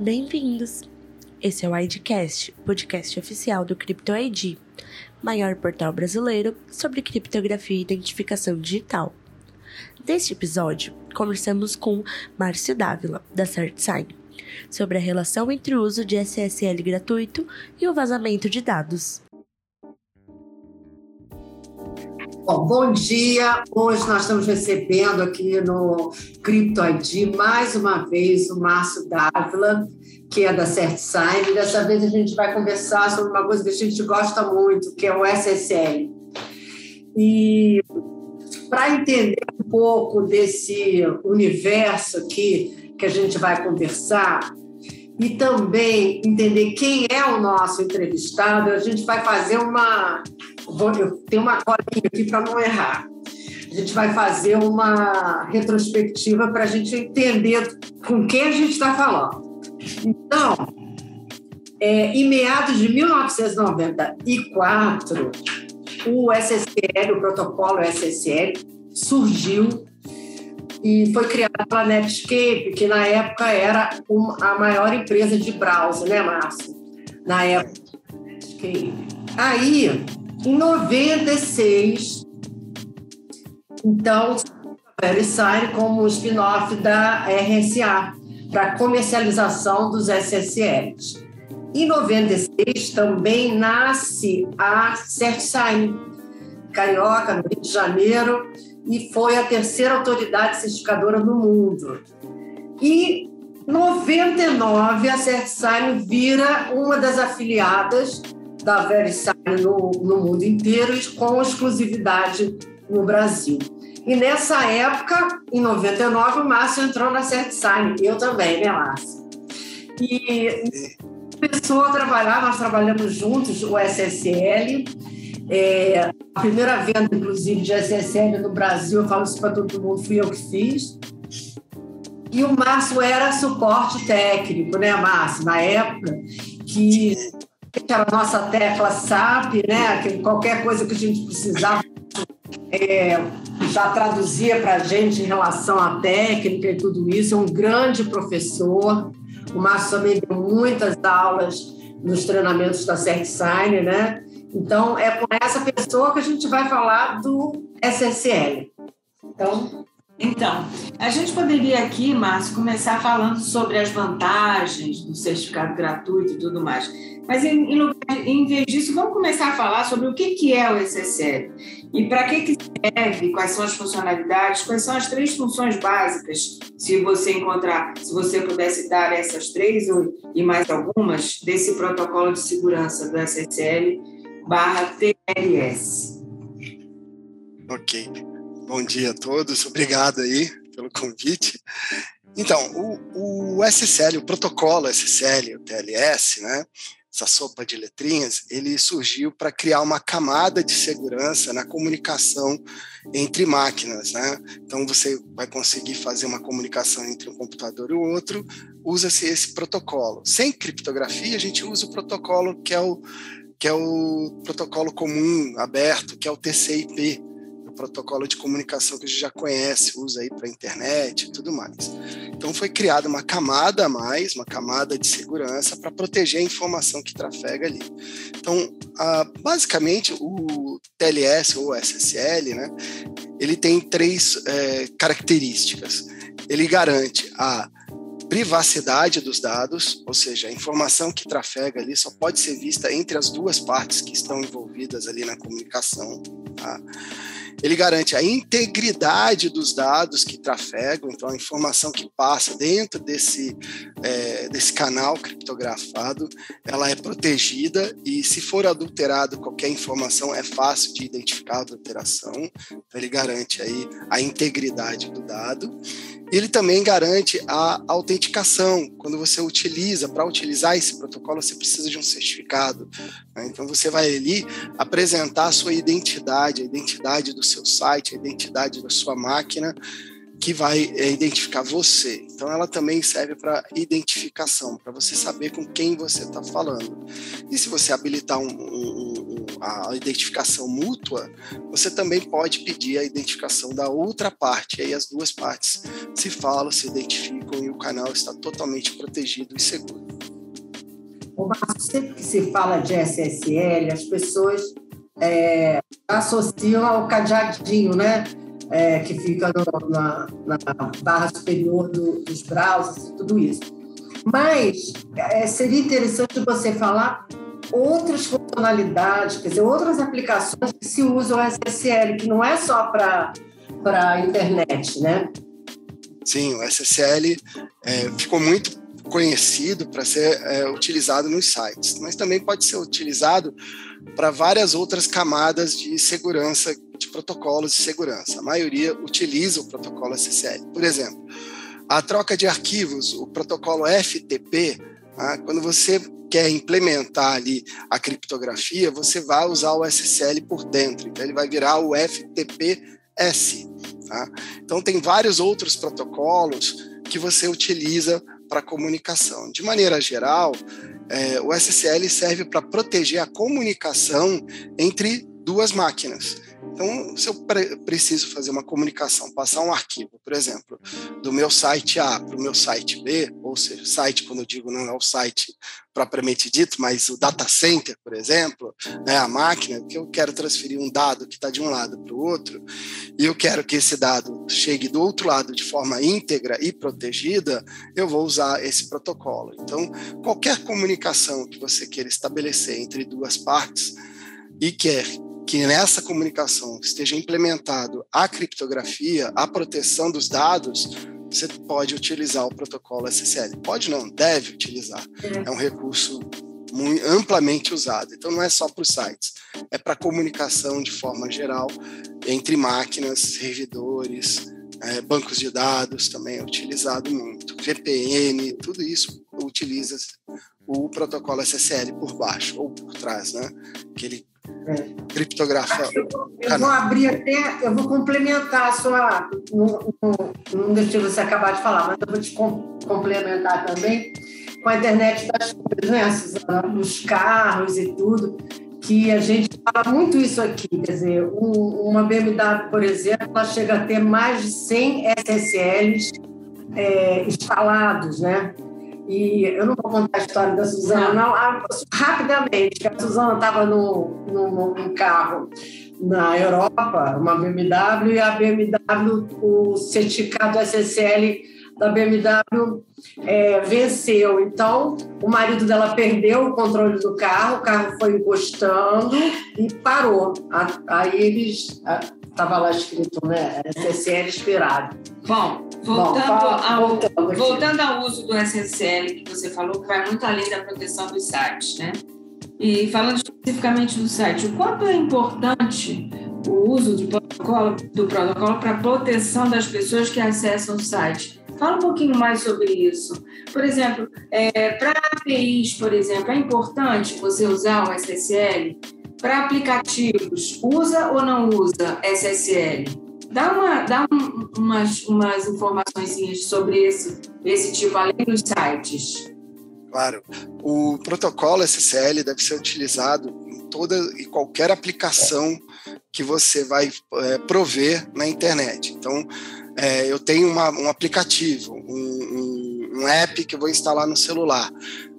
Bem-vindos! Esse é o IDcast, podcast oficial do CryptoID, maior portal brasileiro sobre criptografia e identificação digital. Neste episódio, conversamos com Márcio Dávila, da CertSign, sobre a relação entre o uso de SSL gratuito e o vazamento de dados. Bom, bom dia. Hoje nós estamos recebendo aqui no Crypto ID mais uma vez o Márcio Dávila, que é da CertSign. Dessa vez a gente vai conversar sobre uma coisa que a gente gosta muito, que é o SSL. E para entender um pouco desse universo aqui que a gente vai conversar, e também entender quem é o nosso entrevistado, a gente vai fazer uma. Vou, eu tenho uma colinha aqui para não errar. A gente vai fazer uma retrospectiva para a gente entender com quem a gente está falando. Então, é, em meados de 1994, o SSL, o protocolo SSL, surgiu e foi criada pela Netscape, que na época era a maior empresa de browser, né, Márcio? Na época. Aí, em 96, então, VeriSign como spin-off da RSA, para comercialização dos SSLs. Em 96 também nasce a CertSign, Carioca, no Rio de Janeiro, e foi a terceira autoridade certificadora no mundo. E 99 a CertSign vira uma das afiliadas da VeriSign no, no mundo inteiro e com exclusividade no Brasil. E nessa época, em 99, o Márcio entrou na CertSign, eu também, né, Márcio? E começou a trabalhar, nós trabalhamos juntos o SSL, é, a primeira venda, inclusive, de SSL no Brasil, eu falo isso para todo mundo, fui eu que fiz. E o Márcio era suporte técnico, né, Márcio? Na época, que a nossa tecla SAP, né? Que qualquer coisa que a gente precisava é, já traduzia para a gente em relação à técnica e tudo isso. É um grande professor. O Márcio também deu muitas aulas nos treinamentos da CertSign, né? Então, é com essa pessoa que a gente vai falar do SSL. Então, então, a gente poderia aqui, Márcio, começar falando sobre as vantagens do certificado gratuito e tudo mais. Mas, em, em, em vez disso, vamos começar a falar sobre o que, que é o SSL e para que, que serve, quais são as funcionalidades, quais são as três funções básicas, se você encontrar, se você pudesse dar essas três ou, e mais algumas, desse protocolo de segurança do SSL barra TLS. Ok. Bom dia a todos, obrigado aí pelo convite. Então, o, o SSL, o protocolo SSL, o TLS, né, essa sopa de letrinhas, ele surgiu para criar uma camada de segurança na comunicação entre máquinas, né? Então você vai conseguir fazer uma comunicação entre um computador e o outro, usa-se esse protocolo. Sem criptografia, a gente usa o protocolo que é o que é o protocolo comum aberto, que é o TCP, protocolo de comunicação que a gente já conhece, usa aí para internet e tudo mais. Então foi criada uma camada a mais, uma camada de segurança para proteger a informação que trafega ali. Então, basicamente o TLS ou SSL, né, ele tem três é, características. Ele garante a privacidade dos dados, ou seja, a informação que trafega ali só pode ser vista entre as duas partes que estão envolvidas ali na comunicação. Tá? Ele garante a integridade dos dados que trafegam, então a informação que passa dentro desse, é, desse canal criptografado, ela é protegida e se for adulterado qualquer informação é fácil de identificar a adulteração. Então ele garante aí a integridade do dado ele também garante a autenticação. Quando você utiliza, para utilizar esse protocolo, você precisa de um certificado. Né? Então, você vai ali apresentar a sua identidade, a identidade do seu site, a identidade da sua máquina, que vai é, identificar você. Então, ela também serve para identificação, para você saber com quem você está falando. E se você habilitar um, um, a identificação mútua, você também pode pedir a identificação da outra parte. Aí as duas partes se falam, se identificam e o canal está totalmente protegido e seguro. Sempre que se fala de SSL, as pessoas é, associam ao cadeadinho, né? É, que fica no, na, na, barra superior do, dos browsers e tudo isso. Mas é, seria interessante você falar outras funcionalidades, quer dizer, outras aplicações que se usam o SSL, que não é só para a internet, né? Sim, o SSL é, ficou muito conhecido para ser é, utilizado nos sites, mas também pode ser utilizado para várias outras camadas de segurança, de protocolos de segurança. A maioria utiliza o protocolo SSL. Por exemplo, a troca de arquivos, o protocolo FTP, ah, quando você quer implementar ali a criptografia, você vai usar o SSL por dentro, então ele vai virar o FTPS. Tá? Então tem vários outros protocolos que você utiliza para comunicação. De maneira geral, é, o SSL serve para proteger a comunicação entre duas máquinas. Então, se eu pre preciso fazer uma comunicação, passar um arquivo, por exemplo, do meu site A para o meu site B, ou seja, site, quando eu digo não é o site propriamente dito, mas o data center, por exemplo, né, a máquina, que eu quero transferir um dado que está de um lado para o outro, e eu quero que esse dado chegue do outro lado de forma íntegra e protegida, eu vou usar esse protocolo. Então, qualquer comunicação que você queira estabelecer entre duas partes e quer que nessa comunicação esteja implementado a criptografia, a proteção dos dados, você pode utilizar o protocolo SSL. Pode não, deve utilizar. É um recurso muito, amplamente usado. Então não é só para os sites, é para comunicação de forma geral entre máquinas, servidores, é, bancos de dados também é utilizado muito. VPN, tudo isso utiliza o protocolo SSL por baixo ou por trás, né? Que ele é. criptografa. Eu, eu vou abrir até, eu vou complementar a sua. Não, não, não deixei você acabar de falar, mas eu vou te com, complementar também com a internet das coisas, né, Suzana? Nos carros e tudo, que a gente fala muito isso aqui. Quer dizer, um, uma BMW, por exemplo, ela chega a ter mais de 100 SSLs é, instalados, né? E eu não vou contar a história da Suzana, não. Ah, rapidamente, a Suzana estava no, no, num carro na Europa, uma BMW, e a BMW, o certificado SSL da BMW é, venceu. Então, o marido dela perdeu o controle do carro, o carro foi encostando e parou. Aí eles. Estava lá escrito, né? SSL expirado. Bom, voltando, Bom, ao, voltando, voltando ao uso do SSL, que você falou, que vai muito além da proteção dos sites, né? E falando especificamente do site, o quanto é importante o uso do protocolo, do protocolo para a proteção das pessoas que acessam o site? Fala um pouquinho mais sobre isso. Por exemplo, é, para APIs, por exemplo, é importante você usar o SSL? Para aplicativos, usa ou não usa SSL? Dá, uma, dá um, umas, umas informações sobre esse, esse tipo, além dos sites. Claro. O protocolo SSL deve ser utilizado em toda e qualquer aplicação que você vai é, prover na internet. Então, é, eu tenho uma, um aplicativo, um, um, um, app que eu vou instalar no celular.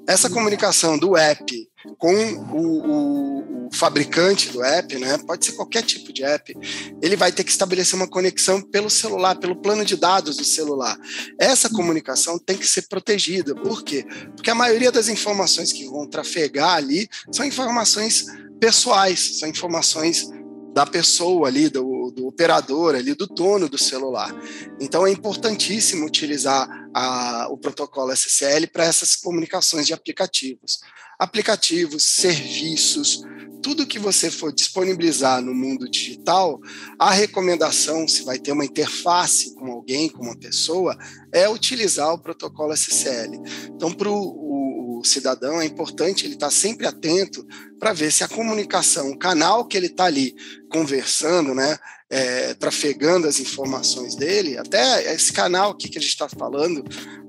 Essa comunicação do app com o, o, o, fabricante do app, né? Pode ser qualquer tipo de app. Ele vai ter que estabelecer uma conexão pelo celular, pelo plano de dados do celular. Essa comunicação tem que ser protegida. Por quê? Porque a maioria das informações que vão trafegar ali são informações pessoais, são informações da pessoa ali, do, do, operador ali, do dono do celular. Então é importantíssimo utilizar a, o protocolo SSL para essas comunicações de aplicativos aplicativos, serviços, tudo que você for disponibilizar no mundo digital, a recomendação, se vai ter uma interface com alguém, com uma pessoa, é utilizar o protocolo SSL. Então, para o cidadão, é importante ele estar sempre atento para ver se a comunicação, o canal que ele está ali conversando, né, é, trafegando as informações dele, até esse canal aqui que a gente está falando,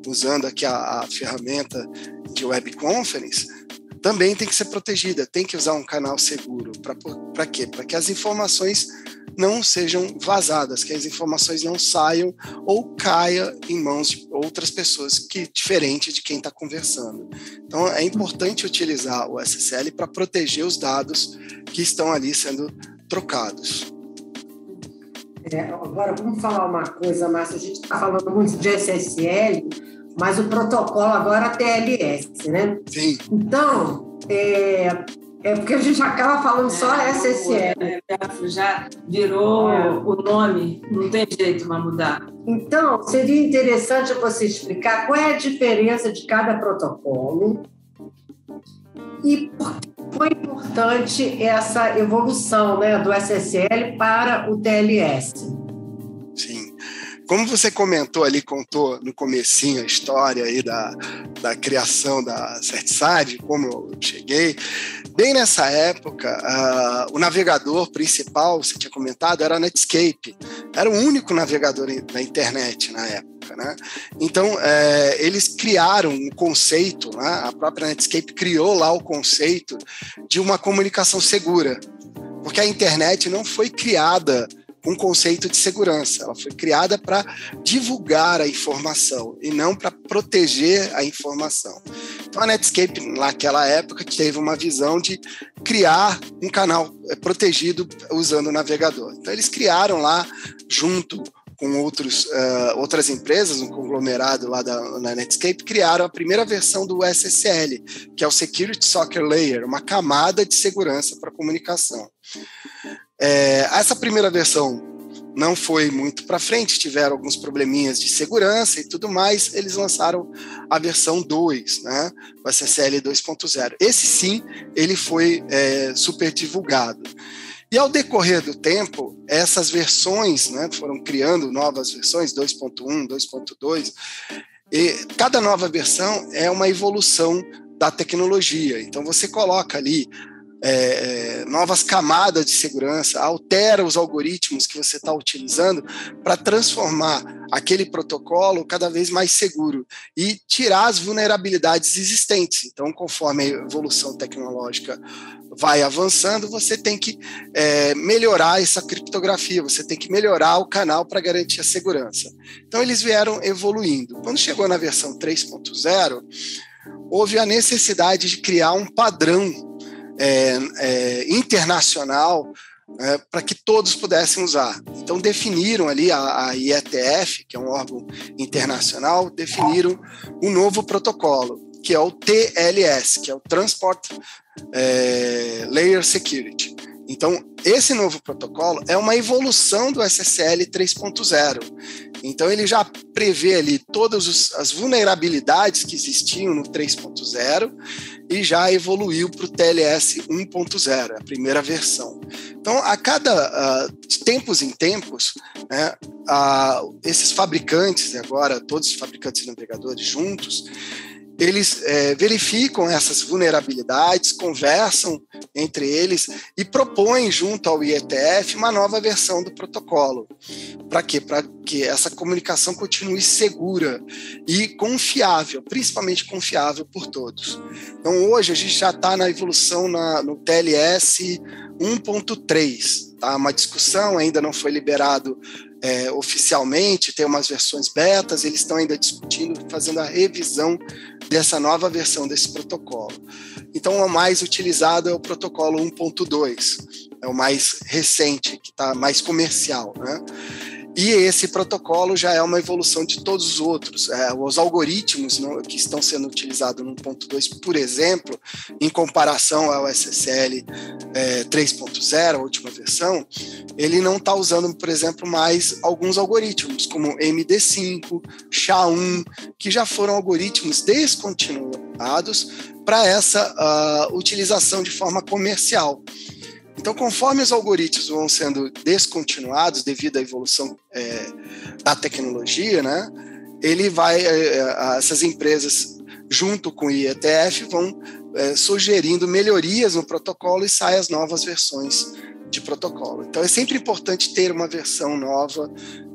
usando aqui a, a ferramenta de web conference, também tem que ser protegida, tem que usar um canal seguro. Para quê? Para que as informações não sejam vazadas, que as informações não saiam ou caia em mãos de outras pessoas que diferente de quem está conversando. Então é importante utilizar o SSL para proteger os dados que estão ali sendo trocados. É, agora vamos falar uma coisa, Márcia. A gente está falando muito de SSL, mas o protocolo agora é TLS, né? Sim. Então, é, é porque a gente acaba falando só é, SSL. É, já virou é. o nome, não tem jeito para mudar. Então, seria interessante você explicar qual é a diferença de cada protocolo e por que foi importante essa evolução né, do SSL para o TLS. Como você comentou ali, contou no comecinho a história aí da, da criação da CertSide, como eu cheguei, bem nessa época, uh, o navegador principal, você tinha comentado, era Netscape. Era o único navegador na internet na época. Né? Então, é, eles criaram um conceito, né? a própria Netscape criou lá o conceito de uma comunicação segura, porque a internet não foi criada um conceito de segurança. Ela foi criada para divulgar a informação e não para proteger a informação. Então a Netscape, naquela época, teve uma visão de criar um canal eh, protegido usando o navegador. Então eles criaram lá, junto com outros, uh, outras empresas, um conglomerado lá da, Netscape, criaram a primeira versão do SSL, que é o Security Socket Layer, uma camada de segurança para comunicação. É, essa primeira versão não foi muito para frente, tiveram alguns probleminhas de segurança e tudo mais, eles lançaram a versão 2, né, o SSL 2.0. Esse sim, ele foi é, super divulgado. E ao decorrer do tempo, essas versões né, foram criando novas versões, 2.1, 2.2, e cada nova versão é uma evolução da tecnologia. Então você coloca ali é, novas camadas de segurança, altera os algoritmos que você está utilizando para transformar aquele protocolo cada vez mais seguro e tirar as vulnerabilidades existentes. Então, conforme a evolução tecnológica vai avançando, você tem que é, melhorar essa criptografia, você tem que melhorar o canal para garantir a segurança. Então, eles vieram evoluindo. Quando chegou na versão 3.0, houve a necessidade de criar um padrão é, é, internacional é, para que todos pudessem usar. Então definiram ali a, a, IETF, que é um órgão internacional, definiram um novo protocolo, que é o TLS, que é o Transport é, Layer Security. Então, esse novo protocolo é uma evolução do SSL 3.0. Então, ele já prevê ali todas os, as vulnerabilidades que existiam no 3.0 e já evoluiu para o TLS 1.0, a primeira versão. Então, a cada uh, de tempos em tempos, né, uh, esses fabricantes, agora todos os fabricantes de navegadores juntos, eles é, verificam essas vulnerabilidades, conversam entre eles e propõem junto ao IETF uma nova versão do protocolo. Para quê? Para que essa comunicação continue segura e confiável, principalmente confiável por todos. Então, hoje a gente já está na evolução na, no TLS 1.3. Tá? Uma discussão ainda não foi liberado é, oficialmente, tem umas versões betas, eles estão ainda discutindo, fazendo a revisão dessa nova versão desse protocolo. Então, o mais utilizado é o protocolo 1.2, é o mais recente, que está mais comercial. Né? E esse protocolo já é uma evolução de todos os outros. É, os algoritmos que estão sendo utilizados no 1.2, por exemplo, em comparação ao SSL é, 3.0, a última versão, ele não está usando, por exemplo, mais alguns algoritmos, como MD5, SHA-1, que já foram algoritmos descontinuados para essa uh, utilização de forma comercial. Então, conforme os algoritmos vão sendo descontinuados devido à evolução é, da tecnologia, né, ele vai, é, é essas empresas, junto com o IETF, vão é, sugerindo melhorias no protocolo e saem as novas versões de protocolo. Então, é sempre importante ter uma versão nova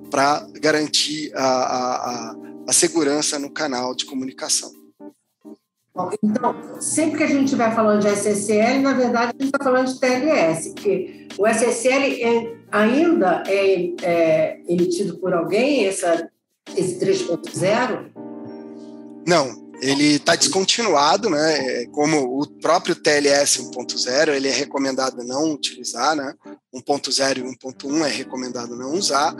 para garantir a, a, a segurança no canal de comunicação. Então, sempre que a gente estiver falando de SSL, na verdade, a gente está falando de TLS, porque o SSL é, ainda é, é, emitido por alguém, essa, esse 3.0? Não, ele está descontinuado, né? É, como o próprio TLS 1.0, ele é recomendado não utilizar, né? 1.0 e 1.1 é recomendado não usar,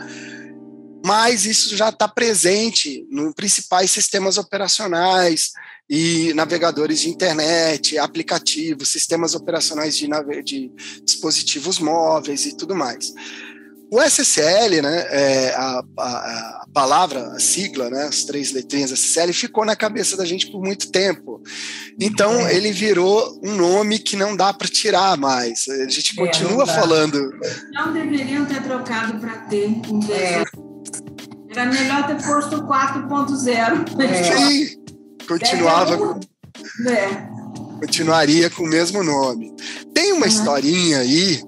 mas isso já está presente nos principais sistemas operacionais e navegadores de internet, aplicativos, sistemas operacionais de, de dispositivos móveis e tudo mais. O SSL, né, é, a, a, a, palavra, a sigla, né, as três letrinhas SSL, ficou na cabeça da gente por muito tempo. Então, é. ele virou um nome que não dá para tirar mais. A gente é, continua falando. Não deveriam ter trocado para ter. É. Era melhor ter posto 4.0. É. Sim, continuava. É. Continuaria com o mesmo nome. Tem uma uhum. historinha aí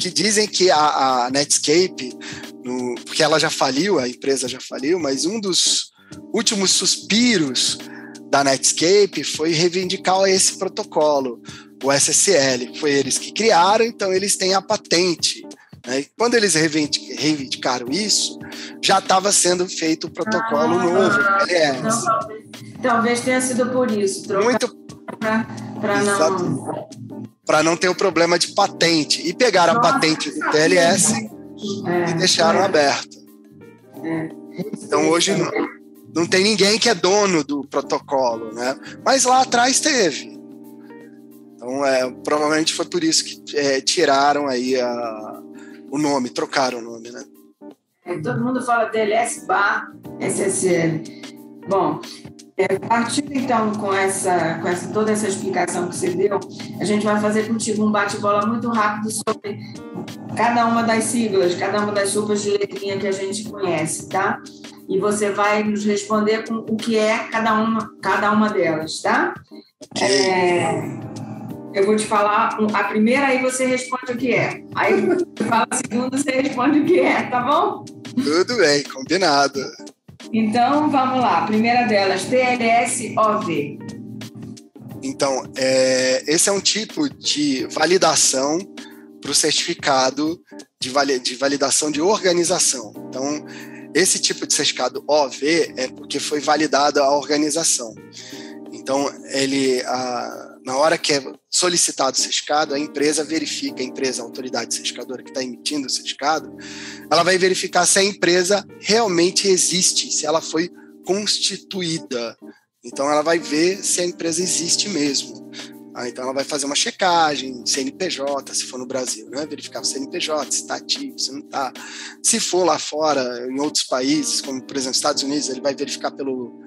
que dizem que a, a Netscape, no, porque ela já faliu, a empresa já faliu, mas um dos últimos suspiros da Netscape foi reivindicar esse protocolo, o SSL. Foi eles que criaram, então eles têm a patente. Né? quando eles reivindicaram isso, já estava sendo feito o protocolo ah, novo, Então, talvez, talvez, tenha sido por isso. Muito para não para não ter o problema de patente. E pegaram a patente do TLS é, e deixaram é. aberta. É. Então hoje não, não tem ninguém que é dono do protocolo, né? Mas lá atrás teve. Então é, provavelmente foi por isso que é, tiraram aí a, o nome, trocaram o nome, né? É, todo mundo fala TLS bar SSL. Bom, é, partindo então com essa, com essa toda essa explicação que você deu, a gente vai fazer contigo um bate-bola muito rápido sobre cada uma das siglas, cada uma das sopas de letrinha que a gente conhece, tá? E você vai nos responder com o que é cada uma, cada uma delas, tá? É, eu vou te falar a primeira, aí você responde o que é. Aí eu falo a segunda, você responde o que é, tá bom? Tudo bem, combinado. Então, vamos lá. A primeira delas, TLS-OV. Então, é, esse é um tipo de validação para o certificado de, vali de validação de organização. Então, esse tipo de certificado OV é porque foi validada a organização. Então, ele, a, na hora que é solicitado o certificado, a empresa verifica, a empresa, a autoridade certificadora que está emitindo o certificado, ela vai verificar se a empresa realmente existe, se ela foi constituída. Então, ela vai ver se a empresa existe mesmo. Ah, então, ela vai fazer uma checagem, CNPJ, se for no Brasil, né? verificar o CNPJ, se está ativo, se não está. Se for lá fora, em outros países, como, por exemplo, Estados Unidos, ele vai verificar pelo,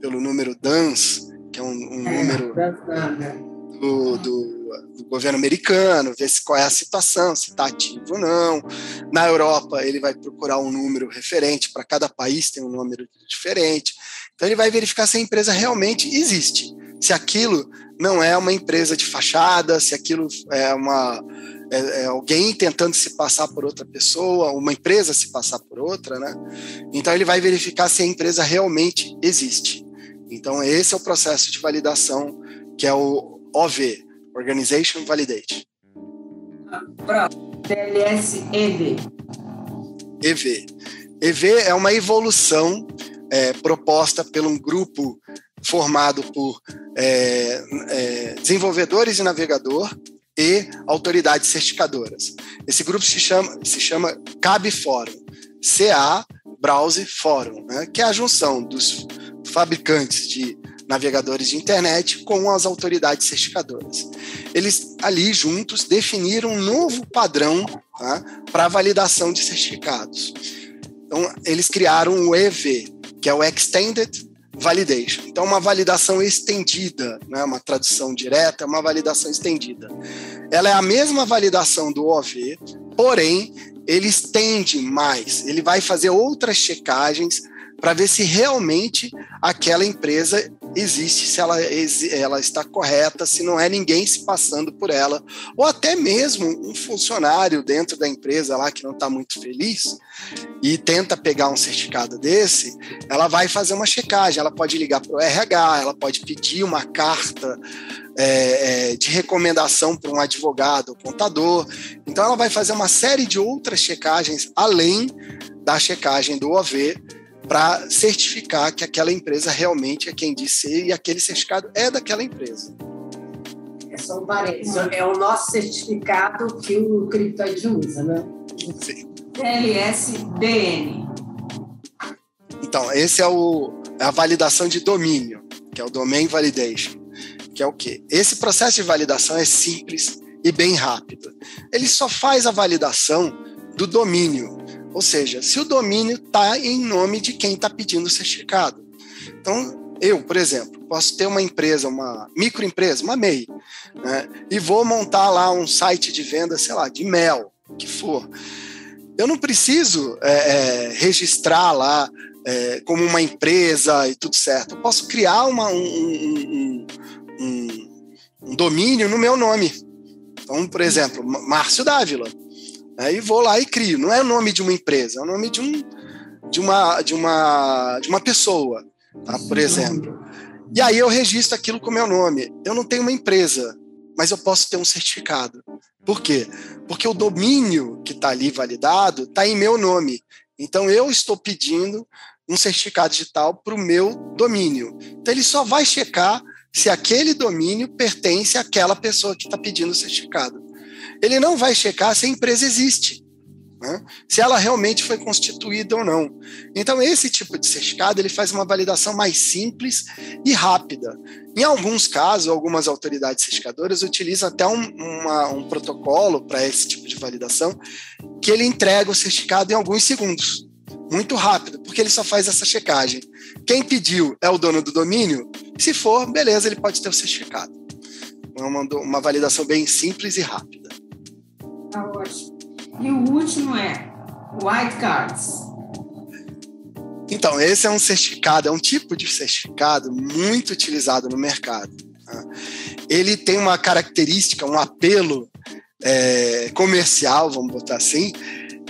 pelo número DANS, que é um, um é, número do, do, do, governo americano, ver se, qual é a situação, se está ativo ou não. Na Europa, ele vai procurar um número referente, para cada país tem um número diferente. Então, ele vai verificar se a empresa realmente existe, se aquilo não é uma empresa de fachada, se aquilo é uma é, é, alguém tentando se passar por outra pessoa, uma empresa se passar por outra, né? Então ele vai verificar se a empresa realmente existe. Então, esse é o processo de validação, que é o OV, Organization Validate. Pronto, TLS-EV. EV. EV é uma evolução é, proposta por um grupo formado por é, é, desenvolvedores de navegador e autoridades certificadoras. Esse grupo se chama, se chama CAB Forum, CA Browse Forum, né, que é a junção dos fabricantes de navegadores de internet com as autoridades certificadoras. Eles ali juntos definiram um novo padrão tá, para validação de certificados. Então, eles criaram o EV, que é o Extended Validation. Então, uma validação estendida, né, uma tradução direta, uma validação estendida. Ela é a mesma validação do OV, porém, ele estende mais, ele vai fazer outras checagens para ver se realmente aquela empresa existe, se ela, ela está correta, se não é ninguém se passando por ela, ou até mesmo um funcionário dentro da empresa lá que não está muito feliz e tenta pegar um certificado desse, ela vai fazer uma checagem, ela pode ligar para o RH, ela pode pedir uma carta é, é, de recomendação para um advogado ou contador. Então, ela vai fazer uma série de outras checagens além da checagem do OV para certificar que aquela empresa realmente é quem diz ser e aquele certificado é daquela empresa. É só um parênteses, é o nosso certificado que o CryptoID usa, né? Sim. TLSDN. Então, esse é, o, é a validação de domínio, que é o Domain Validation, que é o quê? Esse processo de validação é simples e bem rápido. Ele só faz a validação do domínio, ou seja, se o domínio está em nome de quem está pedindo o certificado. Então, eu, por exemplo, posso ter uma empresa, uma microempresa, uma MEI, né, e vou montar lá um site de venda, sei lá, de mel, que for. Eu não preciso é, é, registrar lá é, como uma empresa e tudo certo. Eu posso criar uma, um, um, um, um domínio no meu nome. Então, por exemplo, Márcio Dávila. Aí vou lá e crio. Não é o nome de uma empresa, é o nome de, um, de, uma, de, uma, de uma pessoa, tá? por exemplo. E aí eu registro aquilo com o meu nome. Eu não tenho uma empresa, mas eu posso ter um certificado. Por quê? Porque o domínio que está ali validado está em meu nome. Então eu estou pedindo um certificado digital para o meu domínio. Então ele só vai checar se aquele domínio pertence àquela pessoa que está pedindo o certificado ele não vai checar se a empresa existe, né? se ela realmente foi constituída ou não. Então, esse tipo de certificado ele faz uma validação mais simples e rápida. Em alguns casos, algumas autoridades certificadoras utilizam até um, uma, um protocolo para esse tipo de validação, que ele entrega o certificado em alguns segundos. Muito rápido, porque ele só faz essa checagem. Quem pediu é o dono do domínio? Se for, beleza, ele pode ter o certificado. É uma, uma validação bem simples e rápida. Tá ótimo. E o último é White Cards. Então, esse é um certificado, é um tipo de certificado muito utilizado no mercado. Tá? Ele tem uma característica, um apelo é, comercial, vamos botar assim,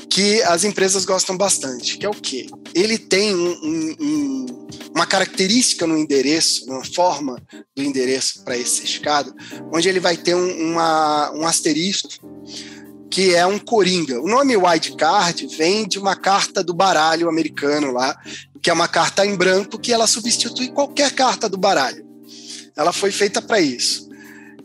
que as empresas gostam bastante, que é o quê? Ele tem um, um, um, uma característica no endereço, uma forma do endereço para esse certificado, onde ele vai ter uma, um asterisco que é um coringa. O nome wildcard vem de uma carta do baralho americano lá, que é uma carta em branco que ela substitui qualquer carta do baralho. Ela foi feita para isso.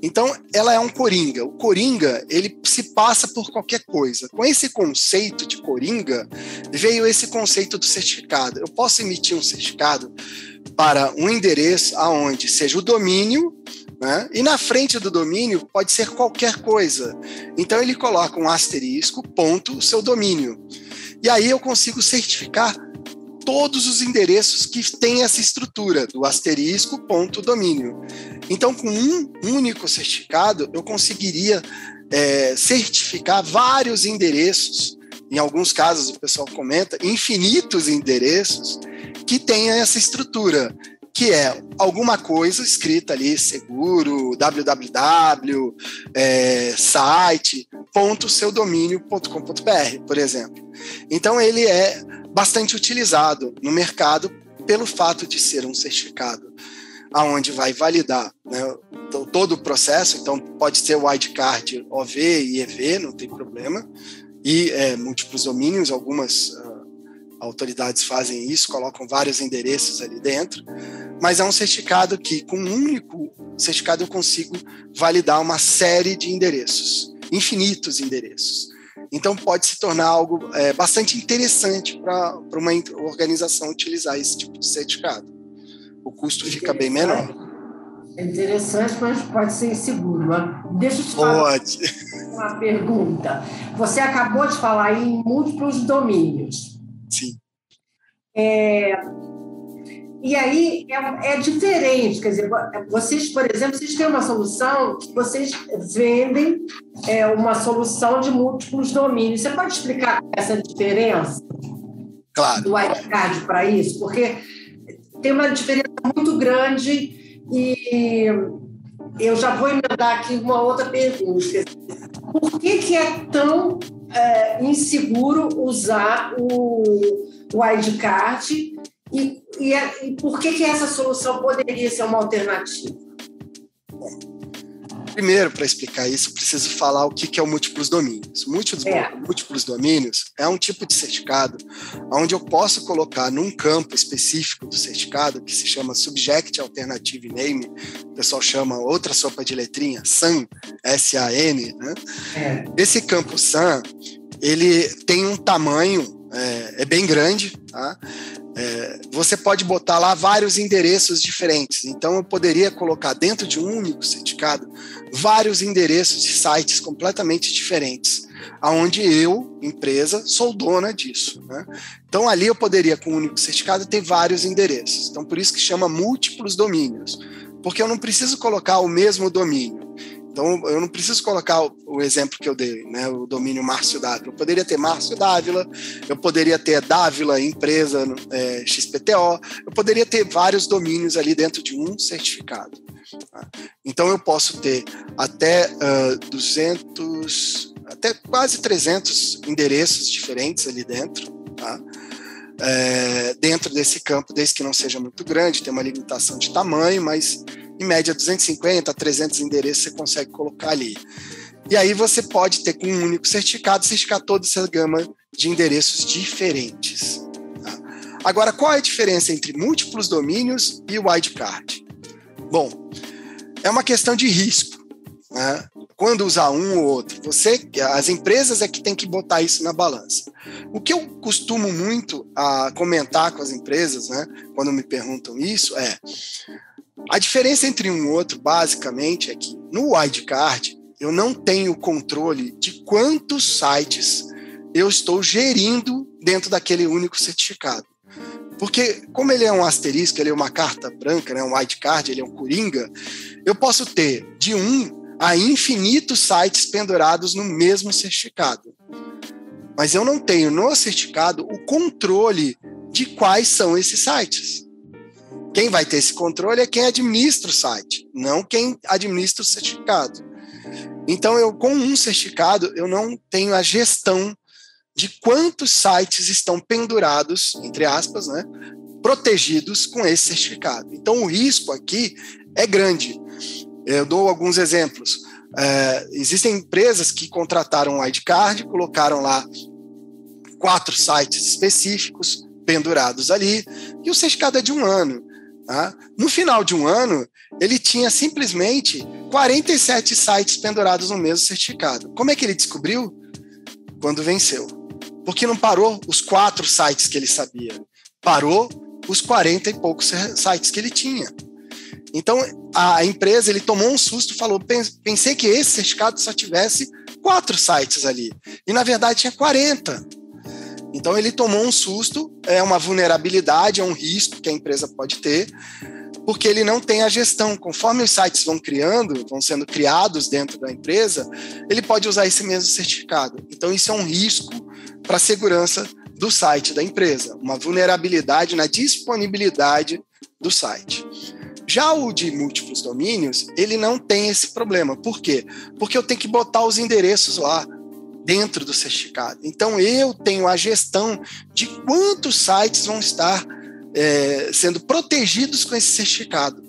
Então, ela é um coringa. O coringa, ele se passa por qualquer coisa. Com esse conceito de coringa, veio esse conceito do certificado. Eu posso emitir um certificado para um endereço aonde seja o domínio né? E na frente do domínio pode ser qualquer coisa. Então ele coloca um asterisco, ponto, seu domínio. E aí eu consigo certificar todos os endereços que têm essa estrutura do asterisco, ponto, domínio. Então, com um único certificado, eu conseguiria é, certificar vários endereços. Em alguns casos, o pessoal comenta, infinitos endereços que tenham essa estrutura que é alguma coisa escrita ali, seguro, www, é, site, ponto seudomínio.com.br, por exemplo. Então ele é bastante utilizado no mercado pelo fato de ser um certificado aonde vai validar né, todo o processo, então pode ser o wildcard OV e EV, não tem problema, e é, múltiplos domínios, algumas uh, autoridades fazem isso, colocam vários endereços ali dentro, mas é um certificado que, com um único certificado, eu consigo validar uma série de endereços, infinitos endereços. Então, pode se tornar algo é, bastante interessante para uma organização utilizar esse tipo de certificado. O custo fica bem menor. É interessante, mas pode ser inseguro. Deixa eu te falar pode. uma pergunta. Você acabou de falar em múltiplos domínios. Sim. É, e aí é, é, diferente, quer dizer, vocês, por exemplo, vocês têm uma solução que vocês vendem é, uma solução de múltiplos domínios. Você pode explicar essa diferença? claro. do wildcard para isso? Porque tem uma diferença muito grande e eu já vou emendar aqui uma outra pergunta. Por que, que é tão é, inseguro usar o, wildcard e, e, é, e por que, que essa solução poderia ser uma alternativa? Primeiro, para explicar isso, preciso falar o que é o múltiplos domínios. Múltiplos, é. múltiplos domínios é um tipo de certificado onde eu posso colocar num campo específico do certificado, que se chama Subject Alternative Name, o pessoal chama outra sopa de letrinha, SAN, S-A-N. Né? É. Esse campo SAN, ele tem um tamanho, é, é bem grande, tá? É, você pode botar lá vários endereços diferentes. Então, eu poderia colocar dentro de um único certificado vários endereços de sites completamente diferentes, aonde eu, empresa, sou dona disso. Né? Então, ali eu poderia, com um único certificado, ter vários endereços. Então, por isso que chama múltiplos domínios, porque eu não preciso colocar o mesmo domínio. Então, eu não preciso colocar o, exemplo que eu dei, né, o domínio Márcio Dávila. Eu poderia ter Márcio Dávila, eu poderia ter Dávila, empresa é, XPTO, eu poderia ter vários domínios ali dentro de um certificado. Tá? Então, eu posso ter até uh, 200, até quase 300 endereços diferentes ali dentro, tá? É, dentro desse campo, desde que não seja muito grande, tem uma limitação de tamanho, mas em média 250 a 300 endereços você consegue colocar ali. E aí você pode ter com um único certificado, certificar toda essa gama de endereços diferentes. Tá? Agora, qual é a diferença entre múltiplos domínios e wildcard? Bom, é uma questão de risco. Né? Quando usar um ou outro, você, as empresas é que tem que botar isso na balança. O que eu costumo muito a comentar com as empresas, né, quando me perguntam isso, é a diferença entre um e outro, basicamente, é que no wildcard eu não tenho controle de quantos sites eu estou gerindo dentro daquele único certificado. Porque, como ele é um asterisco, ele é uma carta branca, né, um wildcard, ele é um coringa, eu posso ter de um a infinitos sites pendurados no mesmo certificado. Mas eu não tenho no certificado o controle de quais são esses sites. Quem vai ter esse controle é quem administra o site, não quem administra o certificado. Então, eu com um certificado, eu não tenho a gestão de quantos sites estão pendurados, entre aspas, né, protegidos com esse certificado. Então, o risco aqui é grande. Eu dou alguns exemplos. É, existem empresas que contrataram um wildcard, colocaram lá quatro sites específicos pendurados ali, e o certificado é de um ano. Tá? No final de um ano, ele tinha simplesmente 47 sites pendurados no mesmo certificado. Como é que ele descobriu? Quando venceu. Porque não parou os quatro sites que ele sabia, parou os 40 e poucos sites que ele tinha. Então, a empresa, ele tomou um susto, falou, pensei que esse certificado só tivesse quatro sites ali. E, na verdade, tinha 40. Então ele tomou um susto, é uma vulnerabilidade, é um risco que a empresa pode ter, porque ele não tem a gestão. Conforme os sites vão criando, vão sendo criados dentro da empresa, ele pode usar esse mesmo certificado. Então isso é um risco para a segurança do site da empresa, uma vulnerabilidade na disponibilidade do site. Já o de múltiplos domínios, ele não tem esse problema. Por quê? Porque eu tenho que botar os endereços lá dentro do certificado. Então, eu tenho a gestão de quantos sites vão estar é, sendo protegidos com esse certificado.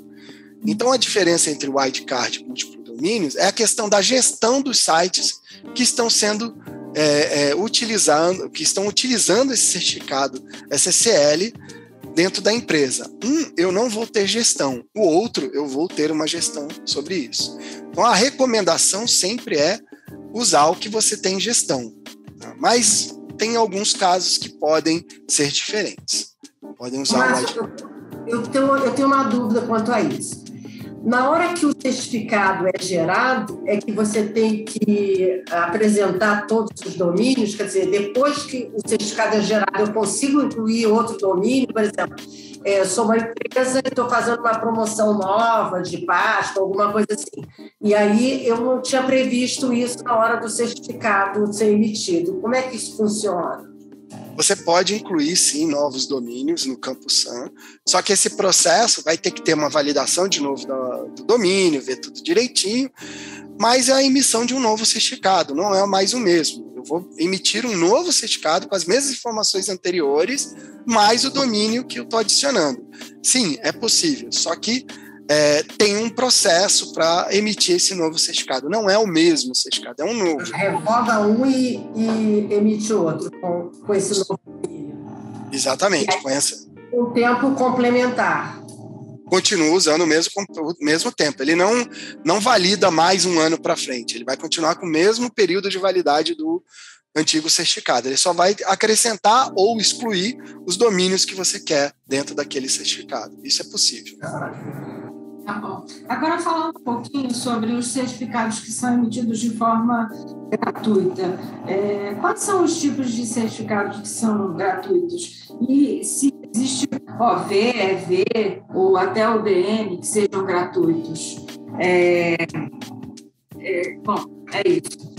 Então, a diferença entre wildcard e múltiplo domínios é a questão da gestão dos sites que estão sendo é, é, utilizando, que estão utilizando esse certificado SSL dentro da empresa. Um, eu não vou ter gestão. O outro, eu vou ter uma gestão sobre isso. Então, a recomendação sempre é usar o que você tem em gestão. Tá? Mas tem alguns casos que podem ser diferentes. Podem usar Mas, o eu, tenho, eu tenho uma dúvida quanto a isso. Na hora que o certificado é gerado, é que você tem que apresentar todos os domínios, quer dizer, depois que o certificado é gerado, eu consigo incluir outro domínio, por exemplo, é, sou uma empresa e estou fazendo uma promoção nova de pasta, alguma coisa assim. E aí eu não tinha previsto isso na hora do certificado ser emitido. Como é que isso funciona? Você pode incluir sim novos domínios no campo SAM, só que esse processo vai ter que ter uma validação de novo do, do domínio, ver tudo direitinho, mas é a emissão de um novo certificado, não é mais o mesmo. Eu vou emitir um novo certificado com as mesmas informações anteriores, mais o domínio que eu estou adicionando. Sim, é possível, só que é, tem um processo para emitir esse novo certificado. Não é o mesmo certificado, é um novo. Revoga um e, e emite outro com, com esse novo. Exatamente, com essa. Um tempo complementar continua usando o mesmo, o mesmo tempo. Ele não, não valida mais um ano para frente. Ele vai continuar com o mesmo período de validade do antigo certificado. Ele só vai acrescentar ou excluir os domínios que você quer dentro daquele certificado. Isso é possível. Tá bom. Agora falando um pouquinho sobre os certificados que são emitidos de forma gratuita. É, quais são os tipos de certificados que são gratuitos? E se existe OV, EV ou até o DM que sejam gratuitos? É, é, bom, é isso.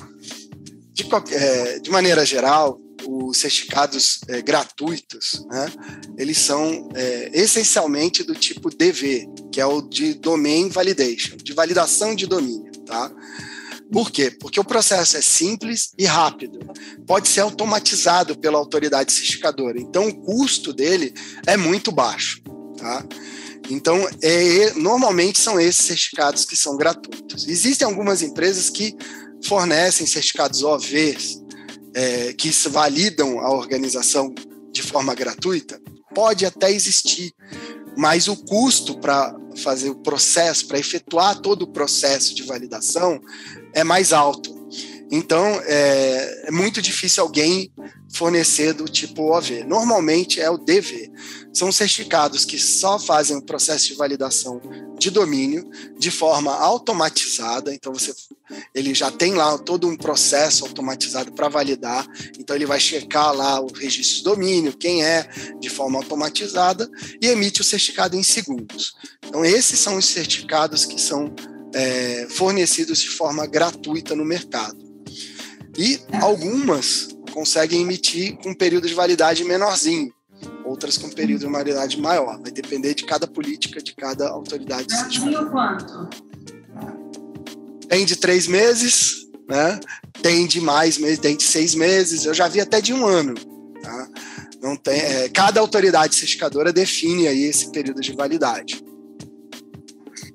De, qualquer, é, de maneira geral, os certificados é, gratuitos, né, eles são é, essencialmente do tipo DV, que é o de Domain Validation, de validação de domínio, tá? Por quê? Porque o processo é simples e rápido. Pode ser automatizado pela autoridade certificadora. Então, o custo dele é muito baixo. Tá? Então, é, normalmente são esses certificados que são gratuitos. Existem algumas empresas que fornecem certificados OVs, é, que validam a organização de forma gratuita. Pode até existir, mas o custo para fazer o processo, para efetuar todo o processo de validação, é mais alto. Então, é, é, muito difícil alguém fornecer do tipo OV. Normalmente é o DV. São certificados que só fazem o processo de validação de domínio de forma automatizada. Então, você, ele já tem lá todo um processo automatizado para validar. Então, ele vai checar lá o registro de domínio, quem é, de forma automatizada, e emite o certificado em segundos. Então, esses são os certificados que são é, fornecidos de forma gratuita no mercado. E algumas conseguem emitir com um período de validade menorzinho, outras com um período de validade maior. Vai depender de cada política, de cada autoridade. Brasil quanto? Tem de três meses, né? tem de mais meses, tem de seis meses, eu já vi até de um ano. Tá? Não tem, é, cada autoridade certificadora define aí esse período de validade.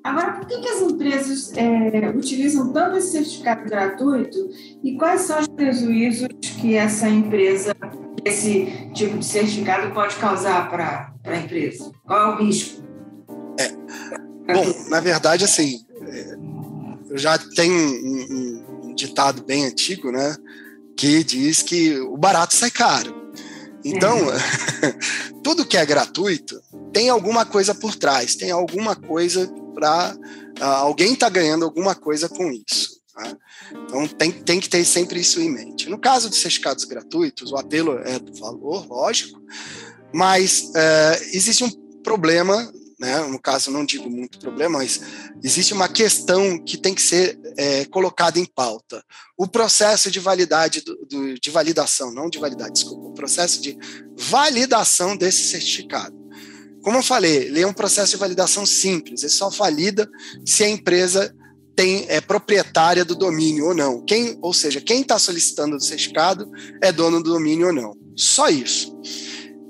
Agora, por que, que as empresas é, utilizam tanto esse certificado gratuito e quais são os prejuízos que essa empresa, esse tipo de certificado pode causar para a empresa? Qual é o risco? É. Bom, na verdade, assim, eu já tenho um, um, um ditado bem antigo, né, que diz que o barato sai caro. Então, é. tudo que é gratuito tem alguma coisa por trás, tem alguma coisa para uh, alguém está ganhando alguma coisa com isso. Tá? Então tem, tem que ter sempre isso em mente. No caso de certificados gratuitos, o apelo é do valor, lógico, mas uh, existe um problema, né? no caso não digo muito problema, mas existe uma questão que tem que ser é, colocada em pauta. O processo de validade do, do, de validação, não de validade, desculpa, o processo de validação desse certificado. Como eu falei, ele é um processo de validação simples, ele só valida se a empresa tem, é proprietária do domínio ou não. Quem, ou seja, quem está solicitando o certificado é dono do domínio ou não. Só isso.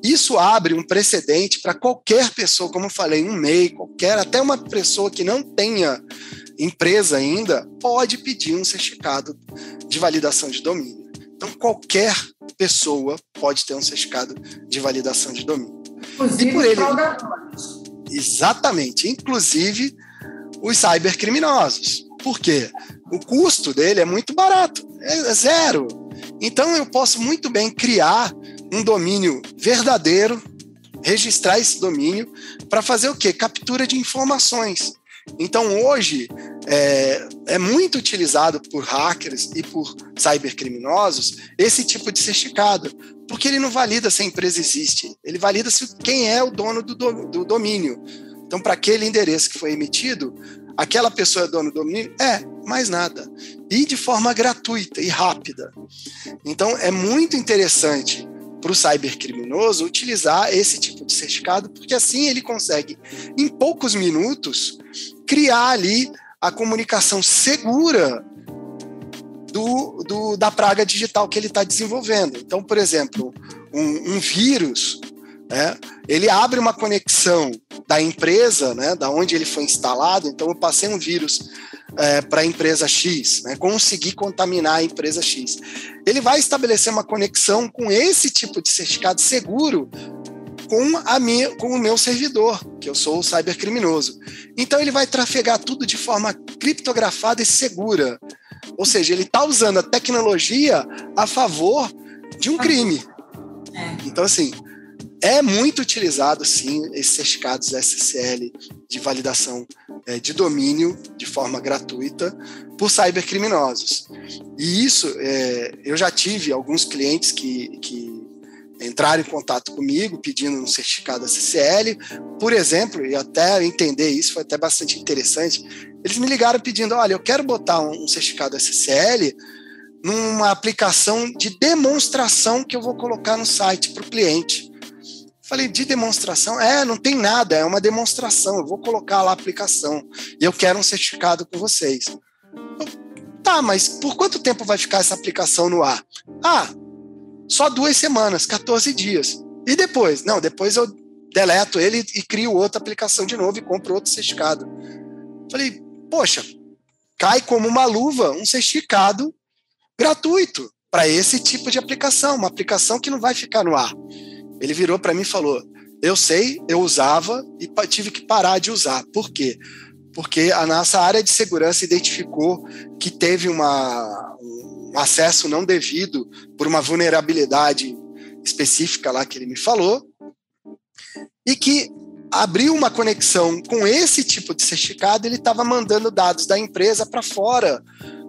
Isso abre um precedente para qualquer pessoa, como eu falei, um MEI, qualquer, até uma pessoa que não tenha empresa ainda, pode pedir um certificado de validação de domínio. Então, qualquer pessoa pode ter um certificado de validação de domínio. Inclusive e por ele, Exatamente. Inclusive os cybercriminosos. Por quê? O custo dele é muito barato, é zero. Então eu posso muito bem criar um domínio verdadeiro, registrar esse domínio para fazer o quê? Captura de informações. Então hoje é, é, muito utilizado por hackers e por cybercriminosos esse tipo de certificado, porque ele não valida se a empresa existe, ele valida se quem é o dono do, do domínio. Então, para aquele endereço que foi emitido, aquela pessoa é dono do domínio? É, mais nada. E de forma gratuita e rápida. Então, é muito interessante para o cybercriminoso utilizar esse tipo de certificado, porque assim ele consegue, em poucos minutos, criar ali a comunicação segura do, do da praga digital que ele está desenvolvendo. Então, por exemplo, um, um vírus, né, ele abre uma conexão da empresa, né, da onde ele foi instalado. Então, eu passei um vírus é, para a empresa X, né, consegui contaminar a empresa X. Ele vai estabelecer uma conexão com esse tipo de certificado seguro com, a minha, com o meu servidor, que eu sou o cybercriminoso. Então ele vai trafegar tudo de forma criptografada e segura. Ou seja, ele está usando a tecnologia a favor de um crime. É. Então, assim, é muito utilizado, sim, esses certificados SSL de validação é, de domínio de forma gratuita por cybercriminosos. E isso, é, eu já tive alguns clientes que, que entraram em contato comigo pedindo um certificado SSL, por exemplo, e até entender isso foi até bastante interessante. Eles me ligaram pedindo: olha, eu quero botar um certificado SSL numa aplicação de demonstração que eu vou colocar no site para o cliente. Falei, de demonstração? É, não tem nada, é uma demonstração. Eu vou colocar lá a aplicação e eu quero um certificado com vocês. Eu, tá, mas por quanto tempo vai ficar essa aplicação no ar? Ah, só duas semanas, 14 dias. E depois? Não, depois eu deleto ele e crio outra aplicação de novo e compro outro certificado. Falei, poxa, cai como uma luva um certificado gratuito para esse tipo de aplicação, uma aplicação que não vai ficar no ar. Ele virou para mim e falou: Eu sei, eu usava e tive que parar de usar. Por quê? Porque a nossa área de segurança identificou que teve uma, um acesso não devido por uma vulnerabilidade específica lá que ele me falou, e que abriu uma conexão com esse tipo de certificado, ele estava mandando dados da empresa para fora,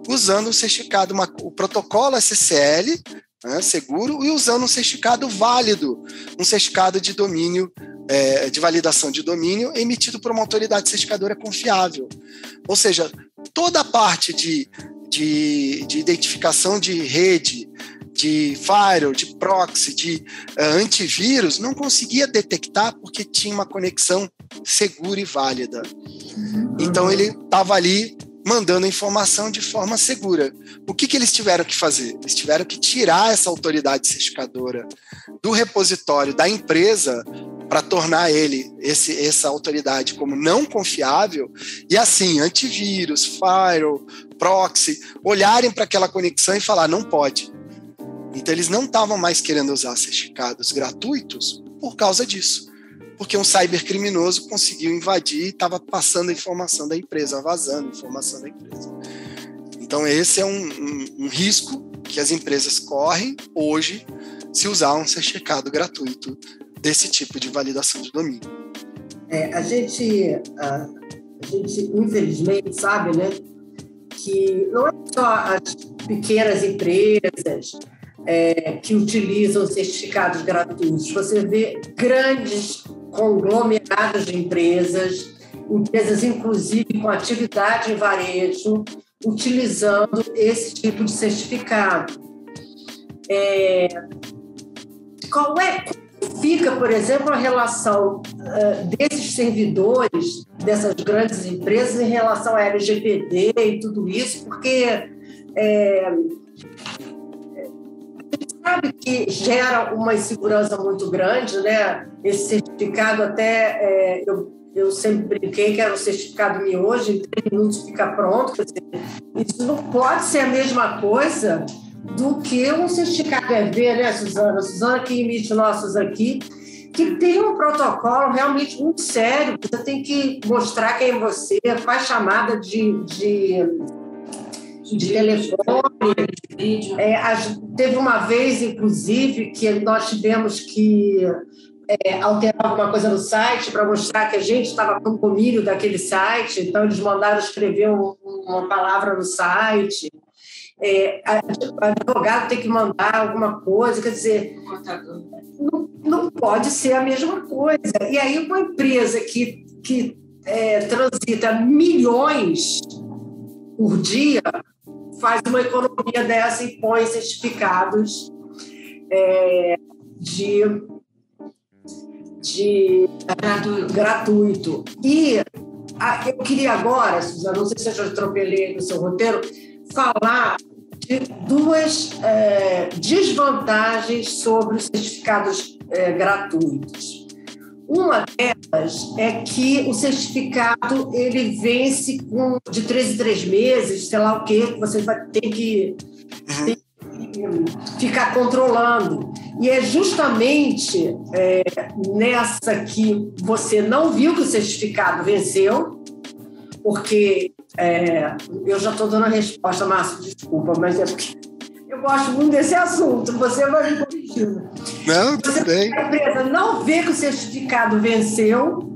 usando o certificado, uma, o protocolo SSL, né, seguro e usando um certificado válido, um certificado de domínio, é, de validação de domínio emitido por uma autoridade certificadora confiável. Ou seja, toda a parte de, de, de identificação de rede, de firewall, de proxy, de uh, antivírus, não conseguia detectar porque tinha uma conexão segura e válida. Uhum. Então ele estava ali mandando informação de forma segura. O que, que eles tiveram que fazer? Eles tiveram que tirar essa autoridade certificadora do repositório da empresa para tornar ele, esse, essa autoridade, como não confiável, e assim, antivírus, firewall, proxy, olharem para aquela conexão e falar: não pode. Então, eles não estavam mais querendo usar certificados gratuitos por causa disso porque um cybercriminoso conseguiu invadir e estava passando a informação da empresa, vazando a informação da empresa. Então, esse é um, um, um risco que as empresas correm hoje se usar um certificado gratuito desse tipo de validação de domínio. É, a, gente, a, a, gente, infelizmente, sabe né, que não é só as pequenas empresas é, que utilizam certificados gratuitos, você vê grandes conglomerados de empresas, empresas inclusive com atividade em varejo, utilizando esse tipo de certificado. É, qual é fica, por exemplo, a relação uh, desses servidores dessas grandes empresas em relação à LGPD e tudo isso, porque é, sabe que gera uma insegurança muito grande, né? Esse certificado até é, eu, eu sempre brinquei que era um certificado miojo, em três minutos fica pronto. Isso não pode ser a mesma coisa do que um certificado EV, né, Suzana? Suzana que emite nossos aqui, que tem um protocolo realmente muito sério. Você tem que mostrar quem é você, faz chamada de, de de telefone. É, teve uma vez, inclusive, que nós tivemos que é, alterar alguma coisa no site para mostrar que a gente estava com domínio daquele site, então eles mandaram escrever um, uma palavra no site. É, o advogado tem que mandar alguma coisa, quer dizer, não, não pode ser a mesma coisa. E aí, uma empresa que, que é, transita milhões por dia faz uma economia dessa e põe certificados é, de, de gratuito. gratuito. E a, eu queria agora, Suzana, não sei se eu já atropelei no seu roteiro, falar de duas é, desvantagens sobre os certificados é, gratuitos. Uma delas é que o certificado ele vence com de três em três meses, sei lá o que, você vai ter que, uhum. tem que ficar controlando. E é justamente é, nessa que você não viu que o certificado venceu, porque é, eu já estou dando a resposta, Márcio, desculpa, mas é porque eu gosto muito desse assunto, você vai me corrigindo. Não, tudo você, bem. A empresa não vê que o certificado venceu,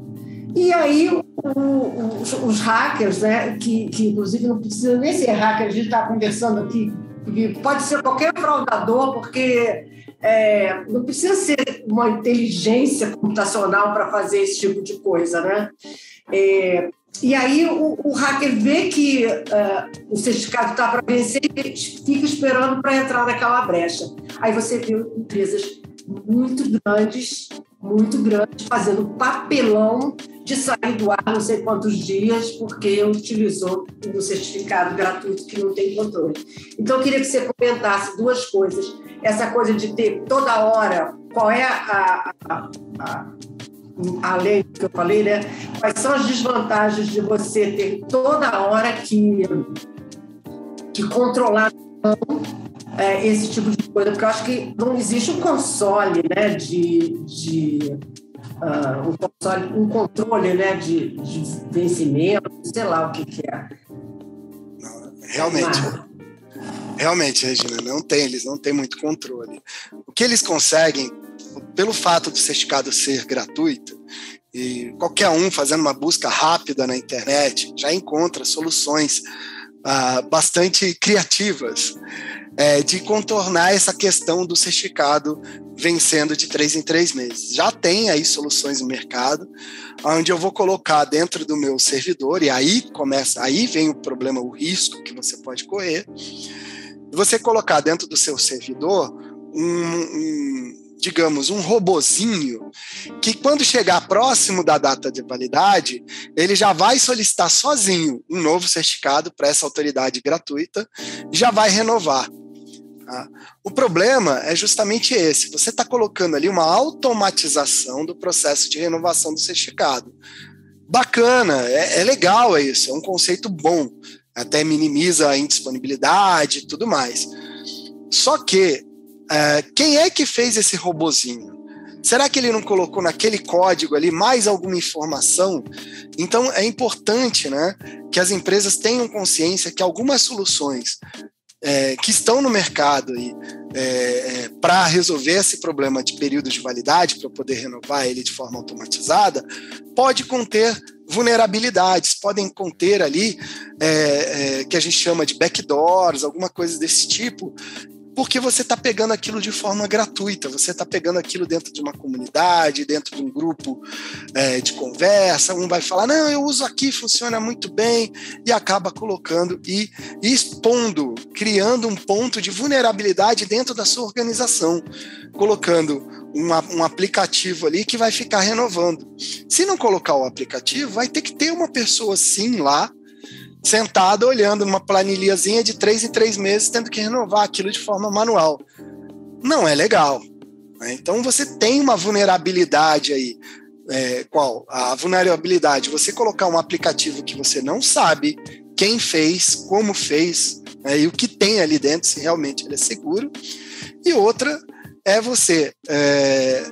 e aí o, o, os, os, hackers, né, que, que inclusive não precisa nem ser hacker, a gente está conversando aqui, pode ser qualquer fraudador, porque é, não precisa ser uma inteligência computacional para fazer esse tipo de coisa, né? É, e aí o, o, hacker vê que uh, o certificado está para vencer e fica esperando para entrar naquela brecha. Aí você vê empresas muito grandes, muito grandes, fazendo papelão de sair do ar não sei quantos dias porque utilizou um certificado gratuito que não tem controle. Então, eu queria que você comentasse duas coisas. Essa coisa de ter toda hora qual é a, a, a além do que eu falei, né? Quais são as desvantagens de você ter toda hora que, que controlar é, esse tipo de coisa? Porque eu acho que não existe um console, né? De, de uh, um, console, um controle, né? De, de vencimento, sei lá o que, que é. Realmente. Realmente, Regina, não tem, eles não têm muito controle. O que eles conseguem pelo fato do certificado ser gratuito, e qualquer um fazendo uma busca rápida na internet já encontra soluções ah, bastante criativas é, de contornar essa questão do certificado vencendo de três em três meses. Já tem aí soluções no mercado, onde eu vou colocar dentro do meu servidor, e aí começa, aí vem o problema, o risco que você pode correr. Você colocar dentro do seu servidor um, um digamos, um robozinho que quando chegar próximo da data de validade, ele já vai solicitar sozinho um novo certificado para essa autoridade gratuita, já vai renovar. Tá? O problema é justamente esse: você está colocando ali uma automatização do processo de renovação do certificado. Bacana, é, é legal é isso, é um conceito bom, até minimiza a indisponibilidade e tudo mais. Só que é, quem é que fez esse robozinho? Será que ele não colocou naquele código ali mais alguma informação? Então é importante né, que as empresas tenham consciência que algumas soluções é, que estão no mercado é, é, para resolver esse problema de período de validade, para poder renovar ele de forma automatizada, pode conter vulnerabilidades, podem conter ali é, é, que a gente chama de backdoors, alguma coisa desse tipo, porque você está pegando aquilo de forma gratuita, você está pegando aquilo dentro de uma comunidade, dentro de um grupo é, de conversa, um vai falar, não, eu uso aqui, funciona muito bem, e acaba colocando e, expondo, criando um ponto de vulnerabilidade dentro da sua organização, colocando uma, um aplicativo ali que vai ficar renovando. Se não colocar o aplicativo, vai ter que ter uma pessoa sim lá sentada olhando numa planilhazinha de três em três meses, tendo que renovar aquilo de forma manual. Não é legal. Né? Então você tem uma vulnerabilidade aí. É, qual? A vulnerabilidade, você colocar um aplicativo que você não sabe quem fez, como fez, né, e o que tem ali dentro, se realmente ele é seguro. E outra é você é,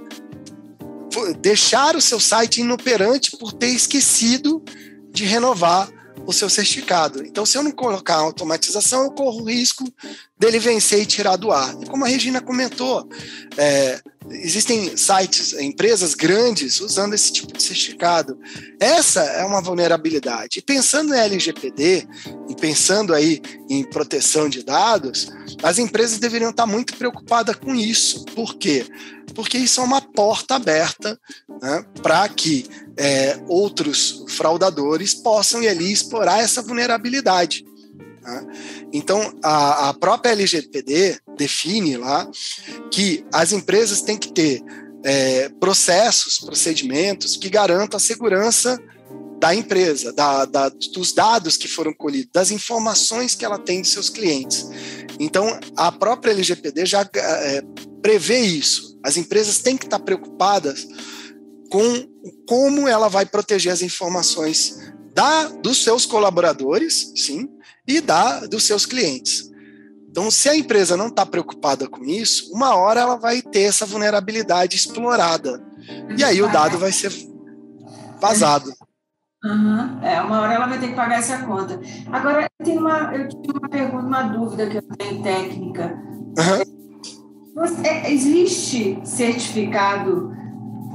deixar o seu site inoperante por ter esquecido de renovar o seu certificado. Então, se eu não colocar automatização, eu corro o risco dele vencer e tirar do ar. E como a Regina comentou, é, existem sites, empresas grandes usando esse tipo de certificado. Essa é uma vulnerabilidade. E pensando em LGPD e pensando aí em proteção de dados, as empresas deveriam estar muito preocupadas com isso. Por quê? Porque isso é uma porta aberta né, para que é, outros fraudadores possam ir ali explorar essa vulnerabilidade. Né? Então, a, a própria LGPD define lá que as empresas têm que ter é, processos, procedimentos que garantam a segurança da empresa, da, da, dos dados que foram colhidos, das informações que ela tem de seus clientes. Então, a própria LGPD já é, prevê isso. As empresas têm que estar preocupadas com como ela vai proteger as informações da, dos seus colaboradores, sim, e da dos seus clientes. Então, se a empresa não está preocupada com isso, uma hora ela vai ter essa vulnerabilidade explorada. E aí o dado vai ser vazado. Uhum. É, uma hora ela vai ter que pagar essa conta. Agora, eu tenho uma, eu tenho uma pergunta, uma dúvida que eu tenho técnica. Uhum. existe certificado,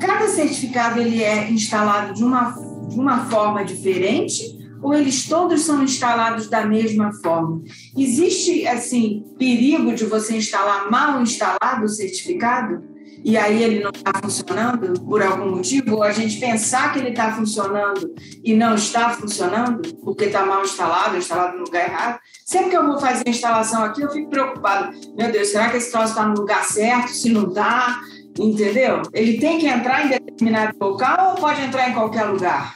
cada certificado ele é instalado de uma, de uma forma diferente ou eles todos são instalados da mesma forma? Existe, assim, perigo de você instalar mal instalado o certificado? e aí ele não está funcionando por algum motivo, ou a gente pensar que ele está funcionando e não está funcionando, porque está mal instalado, instalado no lugar errado. Sempre que eu vou fazer a instalação aqui, eu fico preocupado. Meu Deus, será que esse troço está no lugar certo? Se não está, entendeu? Ele tem que entrar em determinado local ou pode entrar em qualquer lugar?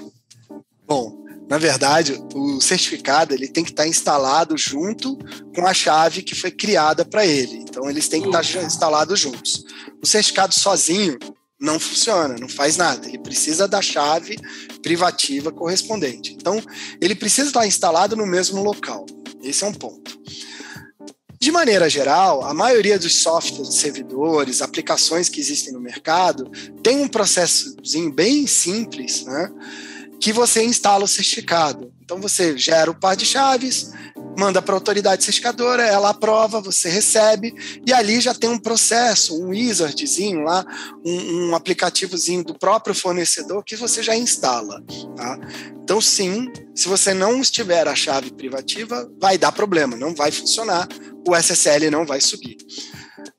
Bom, na verdade, o certificado ele tem que estar instalado junto com a chave que foi criada para ele. Então, eles têm que estar instalados juntos. O certificado sozinho não funciona, não faz nada. Ele precisa da chave privativa correspondente. Então, ele precisa estar instalado no mesmo local. Esse é um ponto. De maneira geral, a maioria dos softwares, servidores, aplicações que existem no mercado tem um processozinho bem simples, né? que você instala o certificado. Então você gera o par de chaves, manda para a autoridade certificadora, ela aprova, você recebe, e ali já tem um processo, um wizardzinho lá, um, um aplicativozinho do próprio fornecedor que você já instala. Tá? Então, sim, se você não estiver a chave privativa, vai dar problema, não vai funcionar, o SSL não vai subir.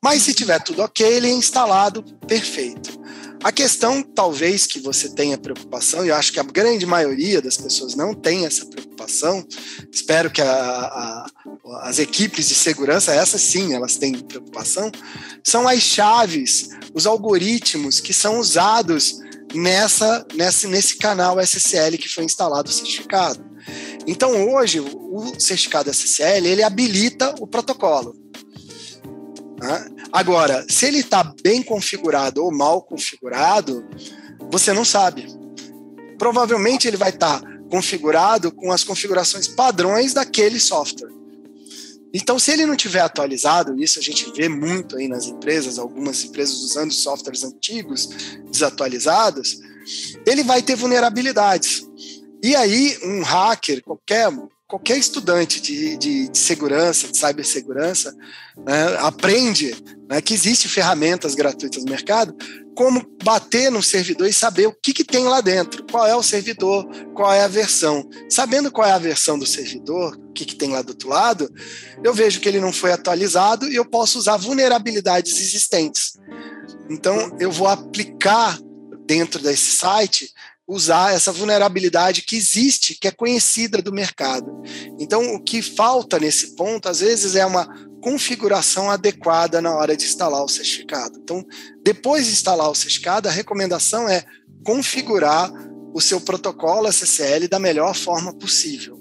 Mas se tiver tudo ok, ele é instalado perfeito. A questão, talvez, que você tenha preocupação, e eu acho que a grande maioria das pessoas não tem essa preocupação, espero que a, a, as equipes de segurança, essas sim, elas têm preocupação, são as chaves, os algoritmos que são usados nessa, nesse, nesse canal SSL que foi instalado o certificado. Então, hoje, o certificado SSL, ele habilita o protocolo. Né? Agora, se ele está bem configurado ou mal configurado, você não sabe. Provavelmente ele vai estar tá configurado com as configurações padrões daquele software. Então, se ele não tiver atualizado, isso a gente vê muito aí nas empresas, algumas empresas usando softwares antigos, desatualizados, ele vai ter vulnerabilidades. E aí, um hacker, qualquer qualquer estudante de, de, de segurança, de cibersegurança, né, aprende né, que existem ferramentas gratuitas no mercado, como bater no servidor e saber o que, que tem lá dentro, qual é o servidor, qual é a versão. Sabendo qual é a versão do servidor, o que, que tem lá do outro lado, eu vejo que ele não foi atualizado e eu posso usar vulnerabilidades existentes. Então, eu vou aplicar dentro desse site usar essa vulnerabilidade que existe, que é conhecida do mercado. Então, o que falta nesse ponto, às vezes, é uma configuração adequada na hora de instalar o certificado. Então, depois de instalar o certificado, a recomendação é configurar o seu protocolo SSL da melhor forma possível.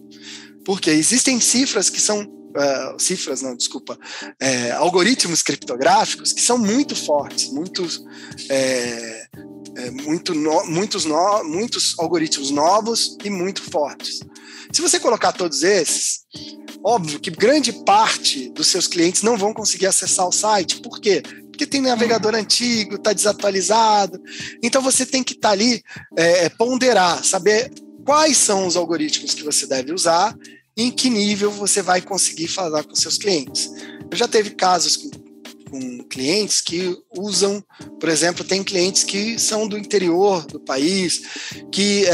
Porque existem cifras que são uh, cifras, não, desculpa, é, algoritmos criptográficos que são muito fortes, muito é, é, muito no, muitos, no, muitos algoritmos novos e muito fortes. Se você colocar todos esses, óbvio que grande parte dos seus clientes não vão conseguir acessar o site. Por quê? Porque tem navegador antigo, está desatualizado. Então você tem que estar tá ali, é, é, ponderar, saber quais são os algoritmos que você deve usar e em que nível você vai conseguir falar com seus clientes. Eu já teve casos com com clientes que usam, por exemplo, tem clientes que são do interior do país, que é,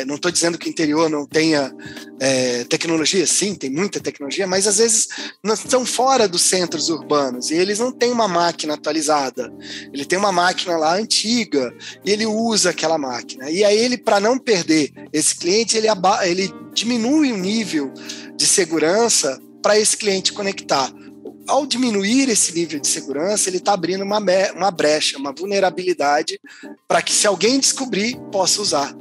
é, não estou dizendo que o interior não tenha é, tecnologia, sim, tem muita tecnologia, mas às vezes não estão fora dos centros urbanos e eles não têm uma máquina atualizada. Ele tem uma máquina lá antiga e ele usa aquela máquina. E aí ele, para não perder esse cliente, ele, ele diminui o nível de segurança para esse cliente conectar. Ao diminuir esse nível de segurança, ele está abrindo uma, uma brecha, uma vulnerabilidade para que, se alguém descobrir, possa usar.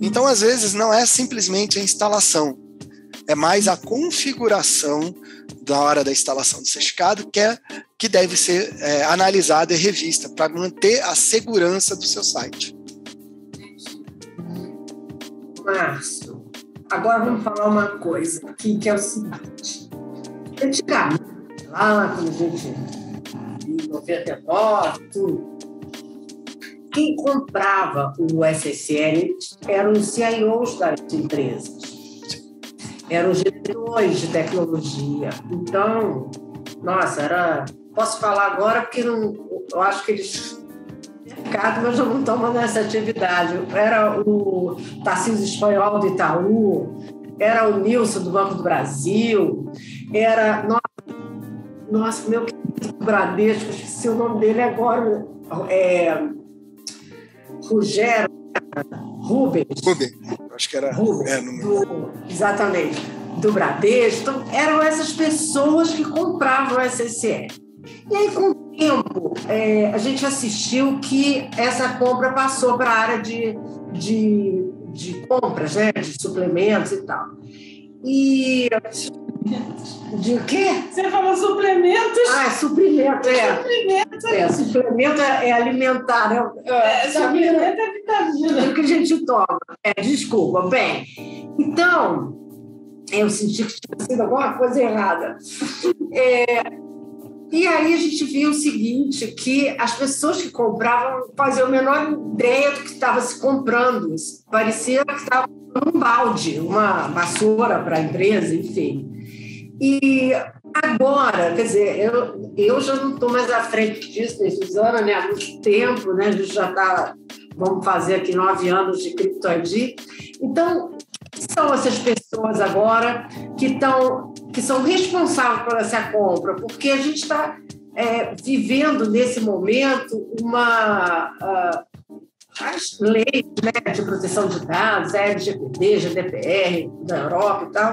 Então, às vezes, não é simplesmente a instalação, é mais a configuração da hora da instalação do certificado que, é, que deve ser é, analisada e revista para manter a segurança do seu site. Márcio, agora vamos falar uma coisa aqui que é o seguinte. Antigamente, lá quando a gente em 99, tudo, quem comprava o SSL eram os CIOs das empresas, eram os diretores de tecnologia. Então, nossa, era. Posso falar agora porque não, eu acho que eles mercado, mas eu não estou nessa atividade. Era o Tarcísio Espanhol do Itaú, era o Nilson do Banco do Brasil, era. Nossa, nossa meu querido Bradesco, esqueci o nome dele agora. É, Rogério Rubens. Rubens, acho que era. Rubens, é, do, exatamente, do Bradesco. Então, eram essas pessoas que compravam o SSE. E aí, com o tempo, é, a gente assistiu que essa compra passou para a área de, de, de compras, né? de suplementos e tal. E de quê? Você falou suplementos? Ah, é suprimento, é. Suplemento. É, suplemento é alimentar, né? É, é, suplemento é vitamina. É o que a gente toma. É, desculpa. Bem, então, eu senti que tinha sido alguma coisa errada. É, e aí a gente viu o seguinte, que as pessoas que compravam faziam a menor ideia do que estava se comprando. Parecia que estava um balde, uma vassoura para a empresa, enfim. E agora, quer dizer, eu, eu já não estou mais à frente disso, né, Suzana, né? Há muito tempo, né? A gente já está, vamos fazer aqui nove anos de CryptoID. Então, são essas pessoas agora que estão, que são responsáveis por essa compra? Porque a gente está é, vivendo nesse momento uma uh, as leis né, de proteção de dados, LGPD, GDPR da Europa e tal,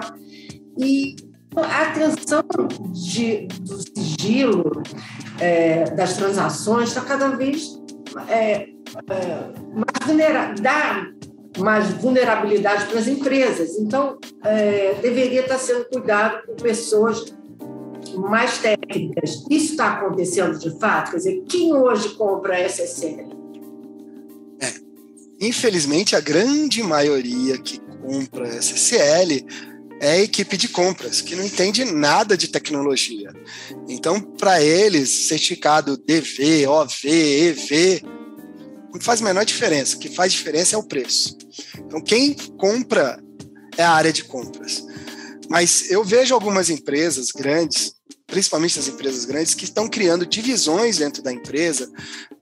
e a atenção de, do sigilo é, das transações está cada vez é, é, mais vulnerável, dá mais vulnerabilidade para as empresas. Então, é, deveria estar sendo cuidado por pessoas mais técnicas. Isso está acontecendo de fato? Quer dizer, quem hoje compra SSL? É, infelizmente, a grande maioria que compra SSL é a equipe de compras, que não entende nada de tecnologia. Então, para eles, certificado DV, OV, EV, não faz a menor diferença. O que faz diferença é o preço. Então, quem compra é a área de compras. Mas eu vejo algumas empresas grandes, principalmente as empresas grandes, que estão criando divisões dentro da empresa,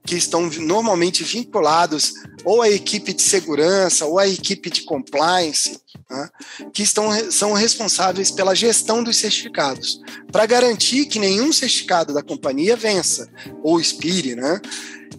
que estão normalmente vinculados ou à equipe de segurança ou à equipe de compliance, né, que estão, são responsáveis pela gestão dos certificados, para garantir que nenhum certificado da companhia vença, ou expire, né?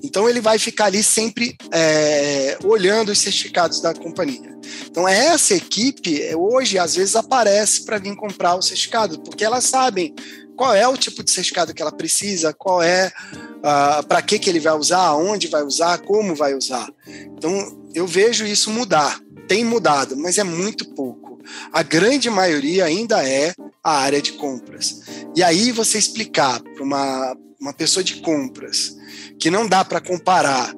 Então ele vai ficar ali sempre é, olhando os certificados da companhia. Então essa equipe hoje às vezes aparece para vir comprar o certificado, porque elas sabem qual é o tipo de certificado que ela precisa, qual é uh, para que que ele vai usar, onde vai usar, como vai usar. Então eu vejo isso mudar, tem mudado, mas é muito pouco. A grande maioria ainda é a área de compras. E aí você explicar para uma, uma pessoa de compras que não dá para comparar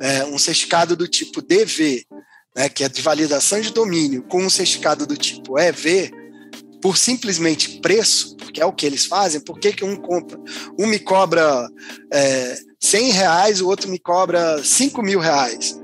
é, um certificado do tipo DV, né, que é de validação de domínio, com um certificado do tipo EV, por simplesmente preço, porque é o que eles fazem, por que, que um compra? Um me cobra é, 100 reais, o outro me cobra 5 mil reais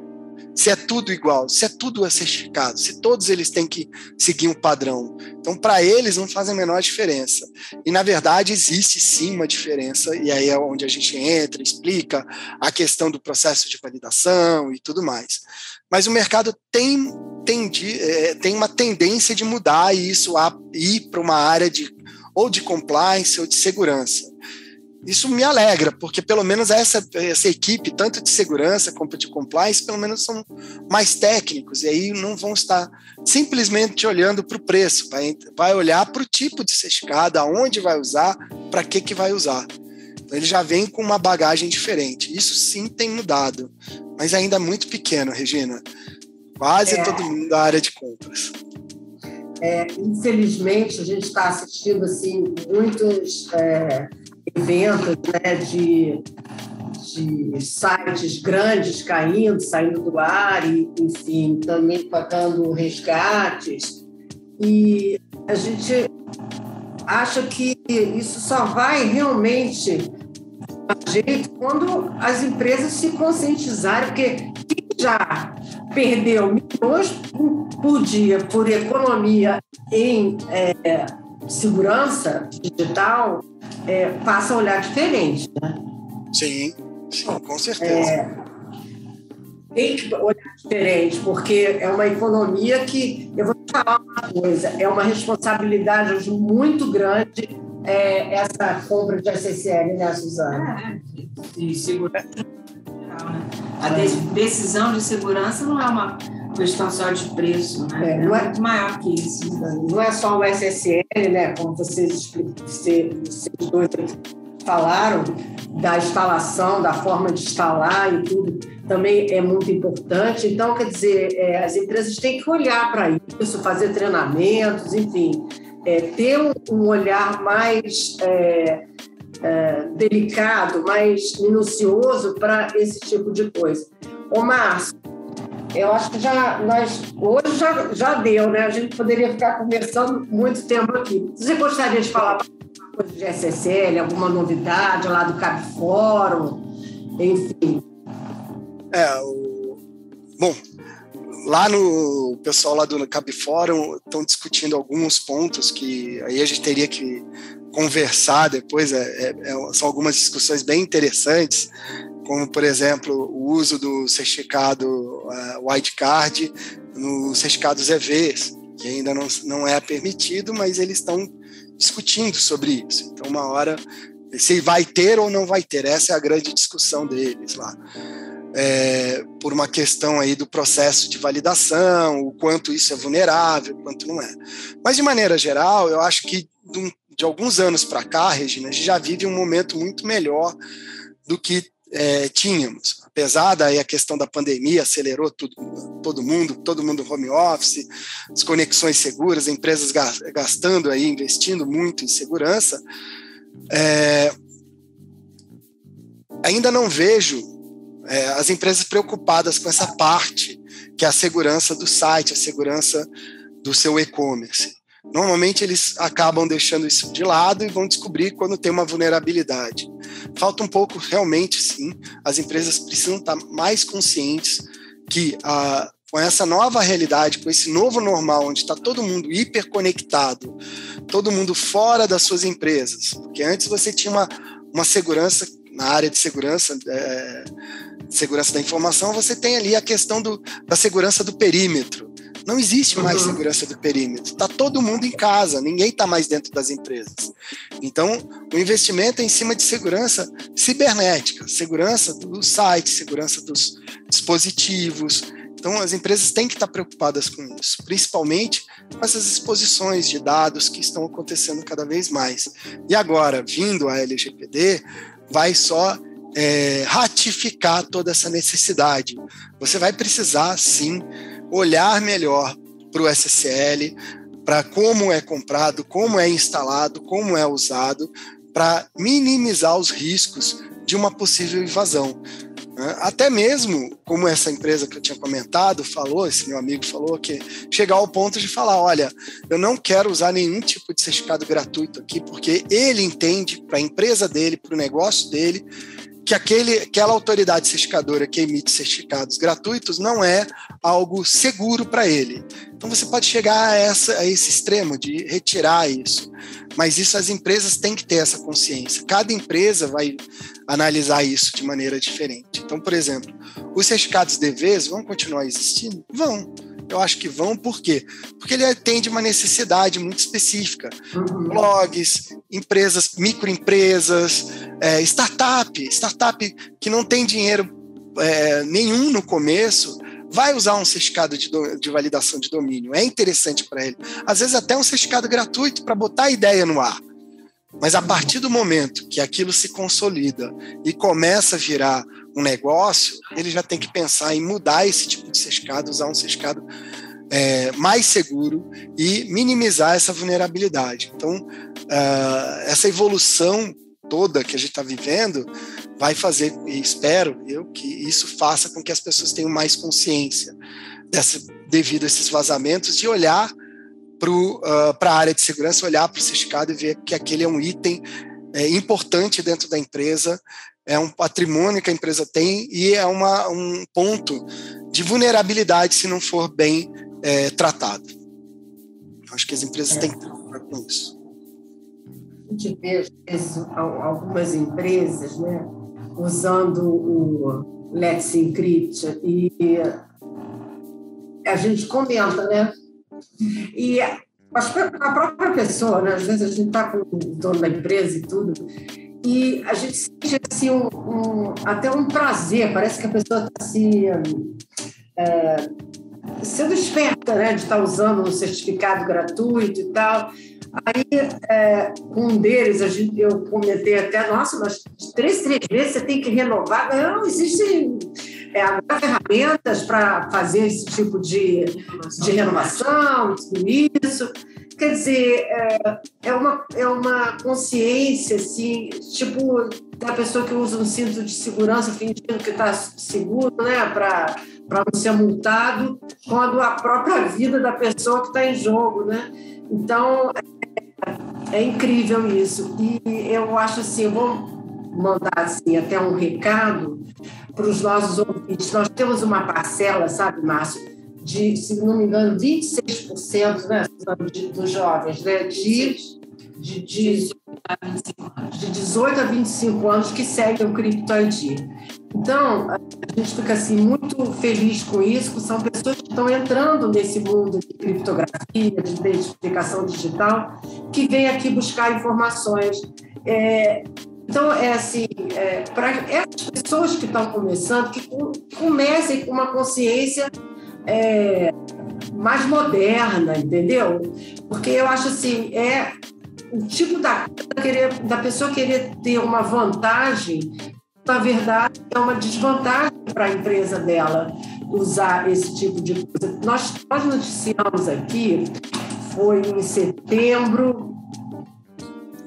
se é tudo igual, se é tudo certificado, se todos eles têm que seguir um padrão. Então, para eles, não faz a menor diferença. E, na verdade, existe sim uma diferença, e aí é onde a gente entra, explica a questão do processo de validação e tudo mais. Mas o mercado tem, tendi, é, tem uma tendência de mudar isso a ir para uma área de ou de compliance ou de segurança. isso me alegra, porque pelo menos essa, essa equipe, tanto de segurança como de compliance, pelo menos são mais técnicos, e aí não vão estar simplesmente olhando para o preço, vai, vai olhar para o tipo de certificado, aonde vai usar, para que, que vai usar. Então, ele já vem com uma bagagem diferente. Isso sim tem mudado, mas ainda é muito pequeno, Regina. Quase é. todo mundo da área de compras. É, infelizmente, a gente está assistindo assim, muitos é, eventos né, de, de sites grandes caindo, saindo do ar, e, enfim, também pagando resgates. E a gente acha que isso só vai realmente a jeito quando as empresas se conscientizarem, porque quem já perdeu milhões por dia por economia em é, segurança digital, é, passa a olhar diferente. Né? Sim, sim, com certeza. É, tem que olhar diferente, porque é uma economia que, eu vou te falar uma coisa, é uma responsabilidade muito grande é, essa compra de SSL, né, Suzana? É, de segurança né? A decisão de segurança não é uma questão só de preço, né? É, não é, é muito maior que isso. Não é só o SSL, né? Como vocês, vocês dois falaram, da instalação, da forma de instalar e tudo, também é muito importante. Então, quer dizer, é, as empresas têm que olhar para isso, fazer treinamentos, enfim, é, ter um, um, olhar mais é, é delicado, mais minucioso para esse tipo de coisa. Ô, Márcio, eu acho que já nós hoje já, já deu, né? A gente poderia ficar conversando muito tempo aqui. Você gostaria de falar coisa de SSL, alguma novidade lá do Cap Fórum, enfim? É, o... bom, lá no o pessoal lá do Cap Fórum estão discutindo alguns pontos que aí a gente teria que conversar depois. É, é, é são algumas discussões bem interessantes como por exemplo o uso do certificado uh, wildcard nos certificados EVs, que ainda não, não é permitido, mas eles estão discutindo sobre isso. Então, uma hora, se vai ter ou não vai ter, essa é a grande discussão deles lá. É, por uma questão aí do processo de validação, o quanto isso é vulnerável, o quanto não é. Mas, de maneira geral, eu acho que de, de alguns anos para cá, Regina, a gente já vive um momento muito melhor do que é, tínhamos. Apesar daí a questão da pandemia acelerou tudo, todo mundo, todo mundo home office, as conexões seguras, empresas gastando aí, investindo muito em segurança, é, ainda não vejo é, as empresas preocupadas com essa parte, que é a segurança do site, a segurança do seu e-commerce. Normalmente eles acabam deixando isso de lado e vão descobrir quando tem uma vulnerabilidade. Falta um pouco, realmente, sim. As empresas precisam estar mais conscientes que a, com essa nova realidade, com esse novo normal, onde está todo mundo hiperconectado, todo mundo fora das suas empresas, porque antes você tinha uma, uma segurança na área de segurança, é, segurança da informação, você tem ali a questão do, da segurança do perímetro. Não existe mais uhum. segurança do perímetro. Está todo mundo em casa, ninguém está mais dentro das empresas. Então, o investimento é em cima de segurança cibernética, segurança do site, segurança dos dispositivos. Então, as empresas têm que estar preocupadas com isso, principalmente com essas exposições de dados que estão acontecendo cada vez mais. E agora, vindo a LGPD, vai só é, ratificar toda essa necessidade. Você vai precisar, sim, olhar melhor para o SSL, para como é comprado, como é instalado, como é usado, para minimizar os riscos de uma possível invasão. Né? Até mesmo, como essa empresa que eu tinha comentado falou, esse meu amigo falou, que chegar ao ponto de falar: olha, eu não quero usar nenhum tipo de certificado gratuito aqui, porque ele entende para a empresa dele, para o negócio dele, que aquele, aquela autoridade certificadora que emite certificados gratuitos não é algo seguro para ele. Então você pode chegar a, essa, a esse extremo de retirar isso. Mas isso as empresas têm que ter essa consciência. Cada empresa vai analisar isso de maneira diferente. Então, por exemplo, os certificados DVs vão continuar existindo? Vão. Eu acho que vão, por quê? Porque ele atende uma necessidade muito específica. Uhum. Blogs, empresas, microempresas, é, startup, startup que não tem dinheiro é, nenhum no começo, vai usar um certificado de, do, de validação de domínio. É interessante para ele. Às vezes até um certificado gratuito para botar a ideia no ar. Mas a partir do momento que aquilo se consolida e começa a virar um negócio, ele já tem que pensar em mudar esse tipo de certificado, usar um certificado é, mais seguro e minimizar essa vulnerabilidade. Então, uh, essa evolução toda que a gente está vivendo vai fazer, e espero eu, que isso faça com que as pessoas tenham mais consciência dessa, devido a esses vazamentos, de olhar para uh, a área de segurança, olhar para o certificado e ver que aquele é um item é, importante dentro da empresa, é um patrimônio que a empresa tem e é uma, um ponto de vulnerabilidade se não for bem é, tratado. Acho que as empresas é. têm que trabalhar com isso. A gente vê, algumas empresas né, usando o Let's Encrypt e a gente comenta, né? E a própria pessoa, né? às vezes a gente está com o dono da empresa e tudo, e a gente sente assim, um, um, até um prazer, parece que a pessoa está assim, é, sendo esperta né? de estar tá usando um certificado gratuito e tal. Aí, é, um deles, a gente, eu comentei até, nossa, mas três, três vezes você tem que renovar. Não, existem é, ferramentas para fazer esse tipo de, de renovação, tudo isso. Quer dizer, é, é, uma, é uma consciência, assim, tipo, da pessoa que usa um cinto de segurança fingindo que está seguro, né, para não ser multado, quando a própria vida da pessoa que está em jogo, né? Então, é, incrível isso. E eu acho assim, eu vou mandar assim, até um recado para os nossos ouvintes. Nós temos uma parcela, sabe, Márcio, de, se não me engano, 26% né, dos jovens, né, de, de, de, de 18 a 25 anos que seguem o Crypto ID. Então, a gente fica assim, muito feliz com isso, são pessoas que estão entrando nesse mundo de criptografia, de identificação digital, que vêm aqui buscar informações. É, então, é assim, é, para essas pessoas que estão começando, que comecem com uma consciência é, mais moderna, entendeu? Porque eu acho assim, é o tipo da, da pessoa querer ter uma vantagem na verdade, é uma desvantagem para a empresa dela usar esse tipo de coisa. Nós, nós noticiamos aqui, foi em setembro,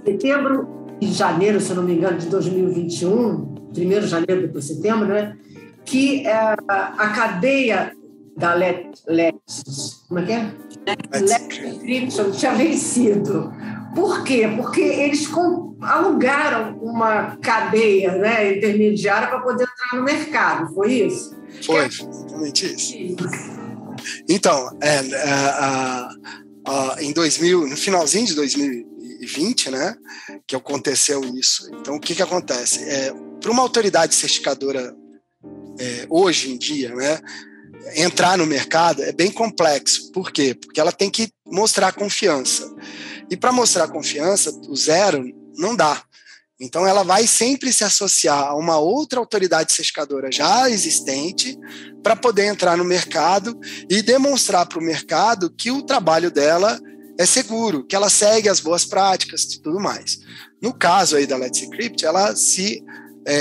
setembro e janeiro, se eu não me engano, de 2021, primeiro de janeiro, depois de setembro, né? que é, a cadeia da Let, Let, como é que é? Let Encryption tinha vencido. Por quê? Porque eles alugaram uma cadeia né, intermediária para poder entrar no mercado, foi isso? Foi, exatamente isso. Então, é, é, em 2000, no finalzinho de 2020, né, que aconteceu isso. Então, o que, que acontece? É, para uma autoridade certificadora é, hoje em dia, né, entrar no mercado é bem complexo. Por quê? Porque ela tem que mostrar confiança. E para mostrar confiança, o zero não dá. Então, ela vai sempre se associar a uma outra autoridade certificadora já existente para poder entrar no mercado e demonstrar para o mercado que o trabalho dela é seguro, que ela segue as boas práticas e tudo mais. No caso aí da Let's Encrypt, ela se é,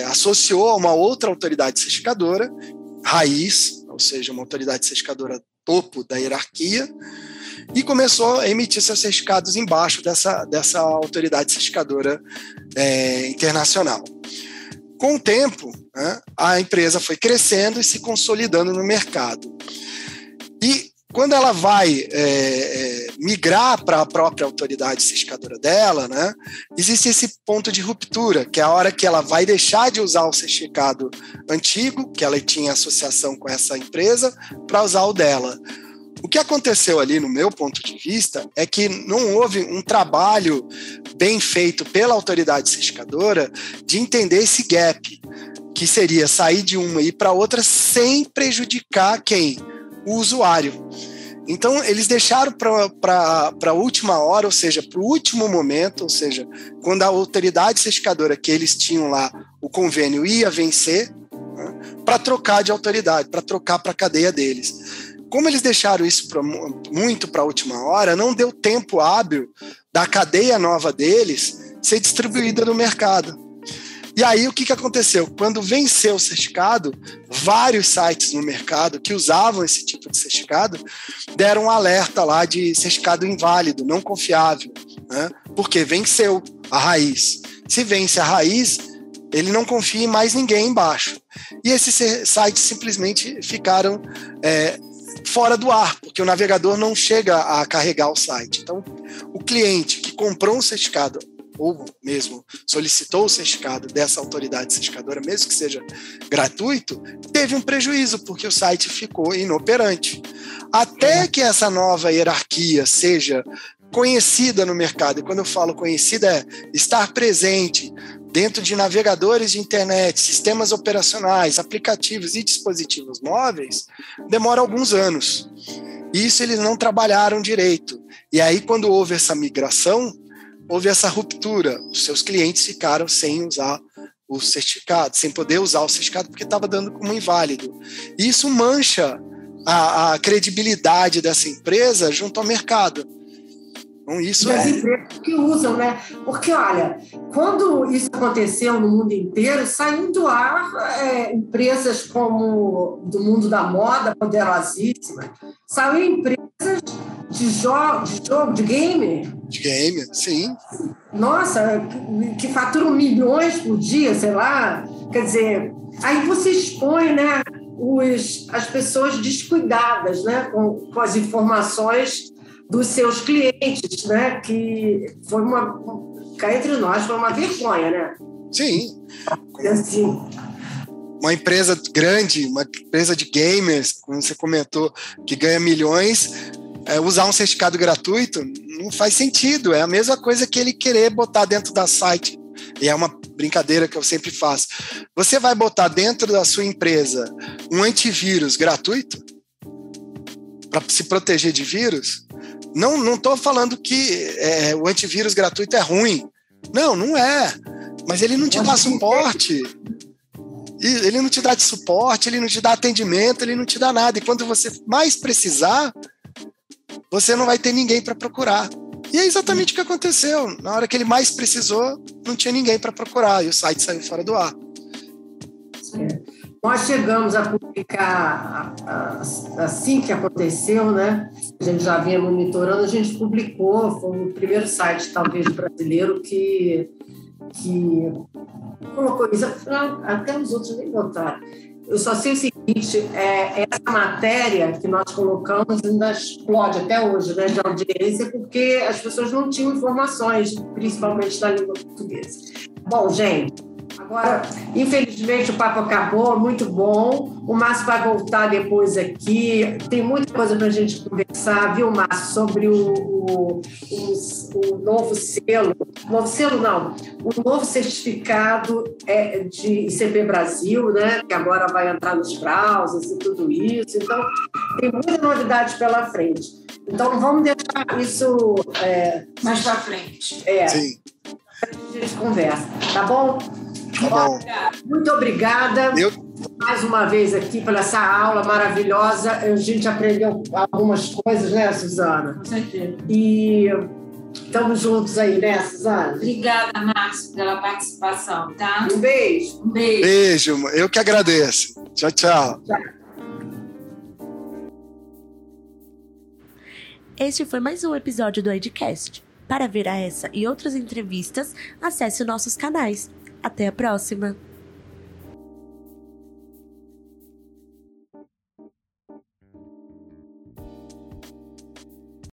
é, associou a uma outra autoridade certificadora, raiz, ou seja, uma autoridade certificadora topo da hierarquia, e começou a emitir seus certificados embaixo dessa, dessa autoridade certificadora é, internacional. Com o tempo, né, a empresa foi crescendo e se consolidando no mercado. E quando ela vai é, é, migrar para a própria autoridade certificadora dela, né, existe esse ponto de ruptura, que é a hora que ela vai deixar de usar o certificado antigo, que ela tinha associação com essa empresa, para usar o dela. O que aconteceu ali, no meu ponto de vista, é que não houve um trabalho bem feito pela autoridade certificadora de entender esse gap, que seria sair de uma e ir para outra sem prejudicar quem? o usuário. Então, eles deixaram para a última hora, ou seja, para o último momento, ou seja, quando a autoridade certificadora que eles tinham lá, o convênio ia vencer, né, para trocar de autoridade, para trocar para a cadeia deles. Como eles deixaram isso pra, muito para a última hora, não deu tempo hábil da cadeia nova deles ser distribuída no mercado. E aí o que, que aconteceu? Quando venceu o certificado, vários sites no mercado que usavam esse tipo de certificado deram um alerta lá de certificado inválido, não confiável, né? porque venceu a raiz. Se vence a raiz, ele não confia em mais ninguém embaixo. E esses sites simplesmente ficaram é, fora do ar, porque o navegador não chega a carregar o site. Então, o cliente que comprou um certificado ou mesmo solicitou o certificado dessa autoridade certificadora, mesmo que seja gratuito, teve um prejuízo, porque o site ficou inoperante. Até que essa nova hierarquia seja conhecida no mercado, e quando eu falo conhecida é estar presente dentro de navegadores de internet, sistemas operacionais, aplicativos e dispositivos móveis, demora alguns anos. Isso eles não trabalharam direito. E aí, quando houve essa migração, houve essa ruptura. Os seus clientes ficaram sem usar o certificado, sem poder usar o certificado porque estava dando como inválido. E isso mancha a, a, credibilidade dessa empresa junto ao mercado. Então, isso das é... empresas que usam, né? Porque, olha, quando isso aconteceu no mundo inteiro, saiu do ar é, empresas como do mundo da moda, poderosíssimas, saiu empresas de jogo, de jogo, de game. De game, sim. Nossa, que, que faturam milhões por dia, sei lá. Quer dizer, aí você expõe, né? Os, as pessoas descuidadas né, com, com as informações dos seus clientes, né? Que foi uma. Cá entre nós foi uma vergonha, né? Sim. Assim, uma empresa grande, uma empresa de gamers, como você comentou, que ganha milhões, é, usar um certificado gratuito não faz sentido. É a mesma coisa que ele querer botar dentro da site. E é uma brincadeira que eu sempre faço. Você vai botar dentro da sua empresa um antivírus gratuito para se proteger de vírus? Não, não estou falando que é, o antivírus gratuito é ruim. Não, não é. Mas ele não te dá suporte. Ele não te dá de suporte, ele não te dá atendimento, ele não te dá nada. E quando você mais precisar, você não vai ter ninguém para procurar. E é exatamente o que aconteceu. Na hora que ele mais precisou, não tinha ninguém para procurar e o site saiu fora do ar. É. Nós chegamos a publicar assim que aconteceu, né? A gente já vinha monitorando, a gente publicou, foi o primeiro site, talvez, brasileiro que, que colocou isso. Até os outros nem botaram eu só sei o seguinte, é, essa matéria que nós colocamos ainda explode até hoje, né, de audiência, porque as pessoas não tinham informações, principalmente da língua portuguesa. Bom, gente, Agora, infelizmente, o papo acabou, muito bom. O Márcio vai voltar depois aqui. Tem muita coisa para a gente conversar, viu, Márcio, sobre o, o, o, o, novo selo. Novo selo, não. O novo certificado é de ICP Brasil, né? Que agora vai entrar nos browsers e tudo isso. Então, tem muita novidade pela frente. Então, vamos deixar isso. É, mais para frente. É. Sim. A gente conversa, tá bom? Tá bom. Muito obrigada. Eu... Mais uma vez aqui pela essa aula maravilhosa. A gente aprendeu algumas coisas, né, Suzana? Com certeza. E estamos juntos aí, né, Suzana? Obrigada, Márcio, pela participação, tá? Um beijo. Um beijo. Beijo, eu que agradeço. Tchau, tchau. tchau. Este foi mais um episódio do Edcast. Para ver a essa e outras entrevistas, acesse nossos canais. Até a próxima!